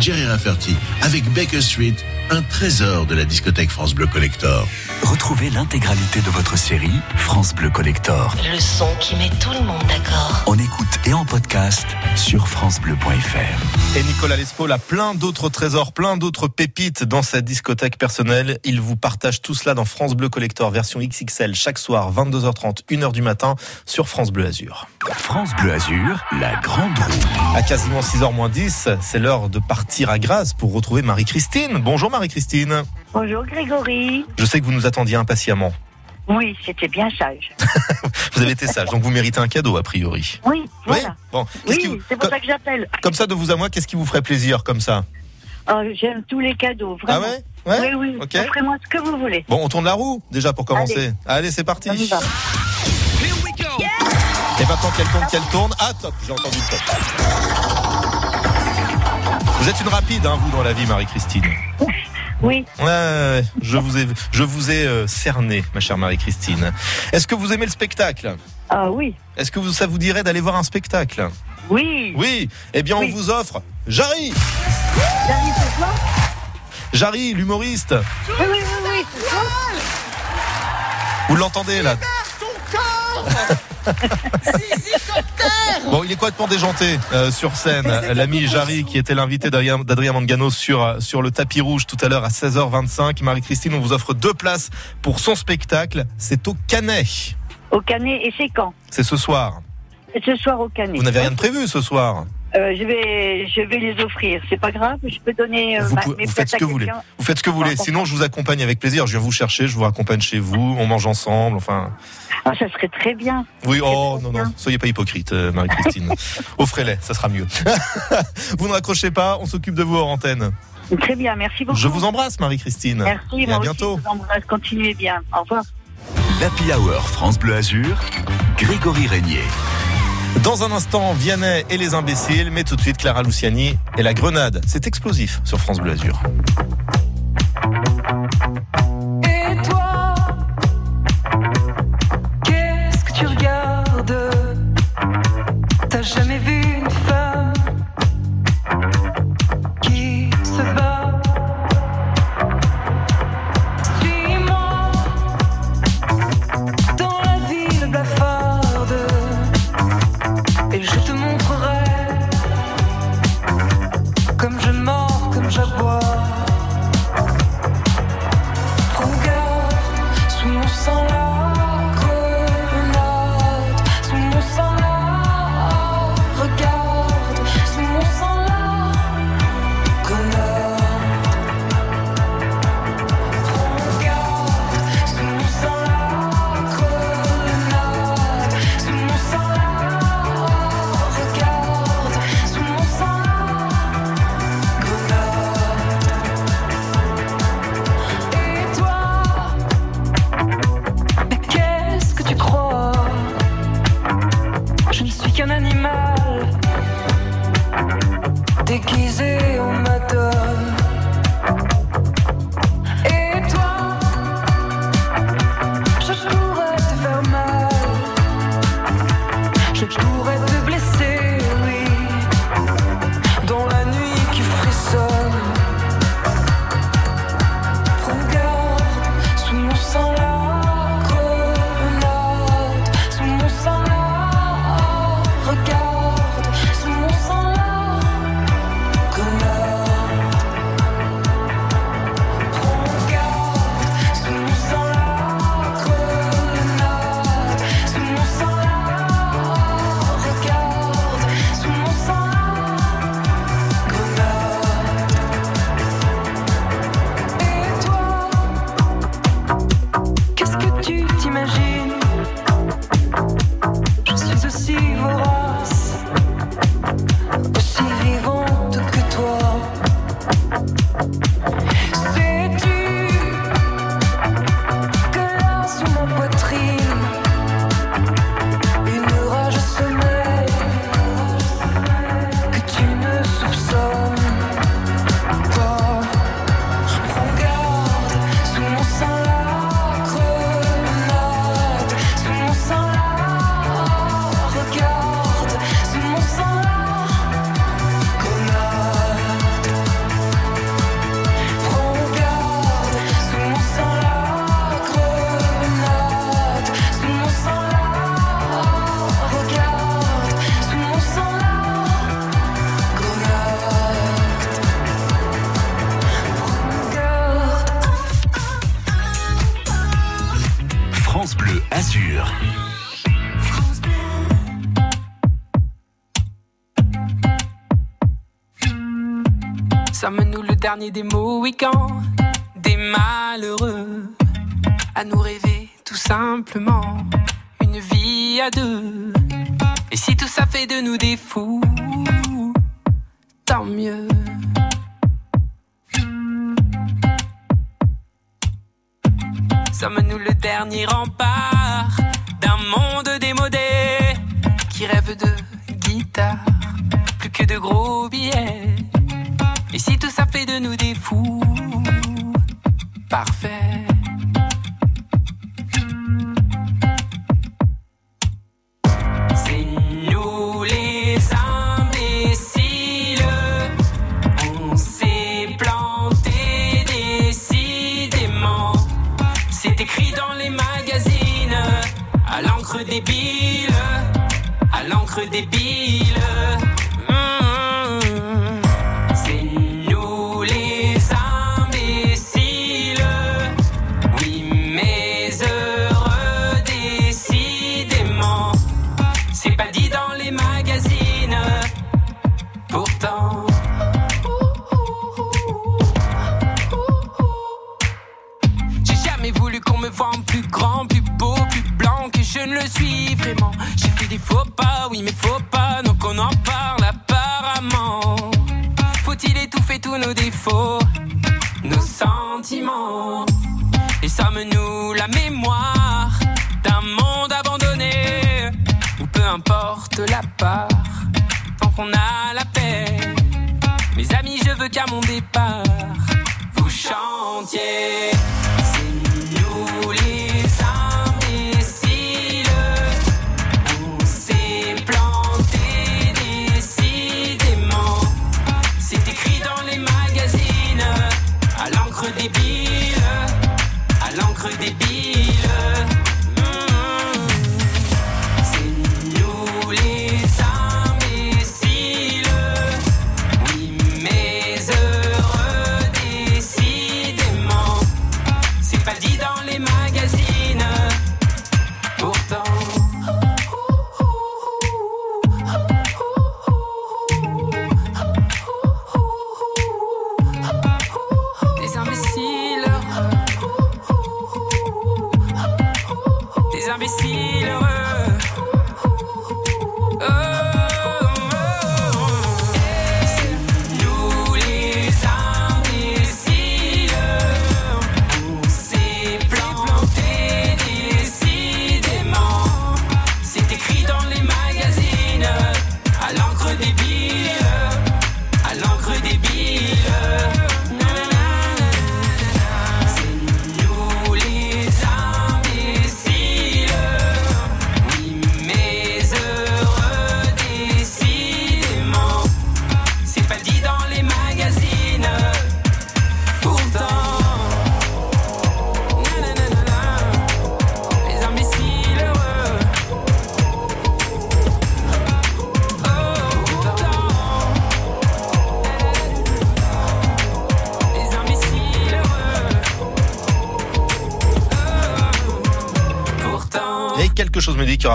Jerry Rafferty avec Baker Street, un trésor de la discothèque France Bleu Collector. Retrouvez l'intégralité de votre série France Bleu Collector Le son qui met tout le monde d'accord. en écoute et en podcast sur francebleu.fr. Et Nicolas Lespaul a plein d'autres trésors, plein d'autres pépites dans sa discothèque personnelle. Il vous partage tout cela dans France Bleu Collector version XXL chaque soir 22h30, 1h du matin sur France Bleu Azur. France Bleu Azur, la grande roue. À quasiment 6h moins 10, c'est l'heure de partir à Grasse pour retrouver Marie-Christine. Bonjour Marie-Christine. Bonjour Grégory. Je sais que vous nous attendiez impatiemment. Oui, c'était bien sage. Vous avez été sage, donc vous méritez un cadeau a priori. Oui, voilà. Bon, Oui, vous- c'est pour ça que j'appelle. comme ça de vous à moi, qu'est-ce qui vous ferait plaisir comme ça? Oh, J'aime tous les cadeaux, vraiment. Ah ouais? Ouais? Oui, oui. Ok. Offrez-moi ce que vous voulez. Bon, on tourne la roue déjà pour commencer. Allez, c'est parti. Et maintenant qu'elle tourne, qu'elle tourne. Ah top, j'ai entendu le top. Vous êtes une rapide, hein, vous, dans la vie, Marie-Christine. Oui. Ouais, ouais, ouais. je vous ai, je vous ai euh, cerné, ma chère Marie-Christine. Est-ce que vous aimez le spectacle? Ah oui. Est-ce que vous, ça vous dirait d'aller voir un spectacle? Oui. Oui. Eh bien, Oui. on vous offre Jarry. J'arrive ce soir? Jarry, l'humoriste. Oui, oui, oui, oui, ce soir. Vous l'entendez là? Bon, il est complètement déjanté euh, sur scène. L'ami Jarry, qui était l'invité d'Adrien Mangano sur, euh, sur le tapis rouge tout à l'heure à 16h25. Marie-Christine, on vous offre deux places pour son spectacle. C'est au Canet. Au Canet, et c'est quand C'est ce soir. Ce soir au Canet. Vous n'avez rien de prévu ce soir? Euh, je vais, je vais les offrir. C'est pas grave. Je peux donner euh, Vous, ma- pouvez- mes vous faites ce que vous voulez. Vous faites ce que vous voulez. Sinon, je vous accompagne avec plaisir. Je viens vous chercher, je vous raccompagne chez vous. On mange ensemble. Enfin. Ah, ça serait très bien. Oui, oh non, non, soyez pas hypocrite, euh, Marie-Christine. Offrez-les, ça sera mieux. vous ne raccrochez pas, on s'occupe de vous hors antenne. Très bien. Merci beaucoup. Je vous embrasse, Marie-Christine. Merci. Et moi à aussi, bientôt. je vous embrasse. Continuez bien. Au revoir. L'Happy Hour France Bleu Azur, Grégory Régnier. Dans un instant, Vianney et les imbéciles, mais tout de suite, Clara Luciani et la grenade. C'est explosif sur France Bleu Azur. Dernier des Mohicans,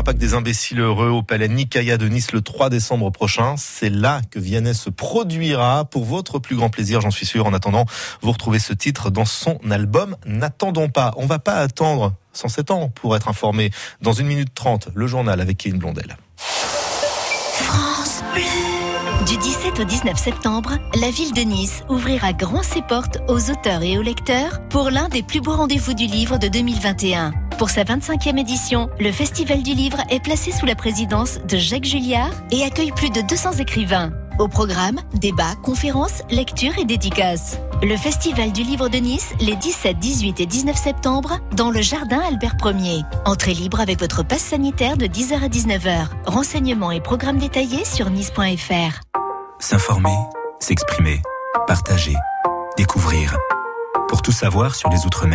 pas des imbéciles heureux au Palais Nikaya de Nice le 3 décembre prochain. C'est là que Vianney se produira pour votre plus grand plaisir, j'en suis sûr. En attendant, vous retrouvez ce titre dans son album N'attendons pas. On va pas attendre 107 ans pour être informé. Dans une minute 30, le journal avec Kevin Blondel. France. Du 17 au 19 septembre, la ville de Nice ouvrira grand ses portes aux auteurs et aux lecteurs pour l'un des plus beaux rendez-vous du livre de 2021. Pour sa 25e édition, le Festival du livre est placé sous la présidence de Jacques Julliard et accueille plus de 200 écrivains. Au programme, débats, conférences, lectures et dédicaces. Le Festival du livre de Nice, les 17, 18 et 19 septembre, dans le jardin Albert 1er. Entrée libre avec votre passe sanitaire de 10h à 19h. Renseignements et programmes détaillés sur nice.fr. S'informer, s'exprimer, partager, découvrir. Pour tout savoir sur les Outre-mer.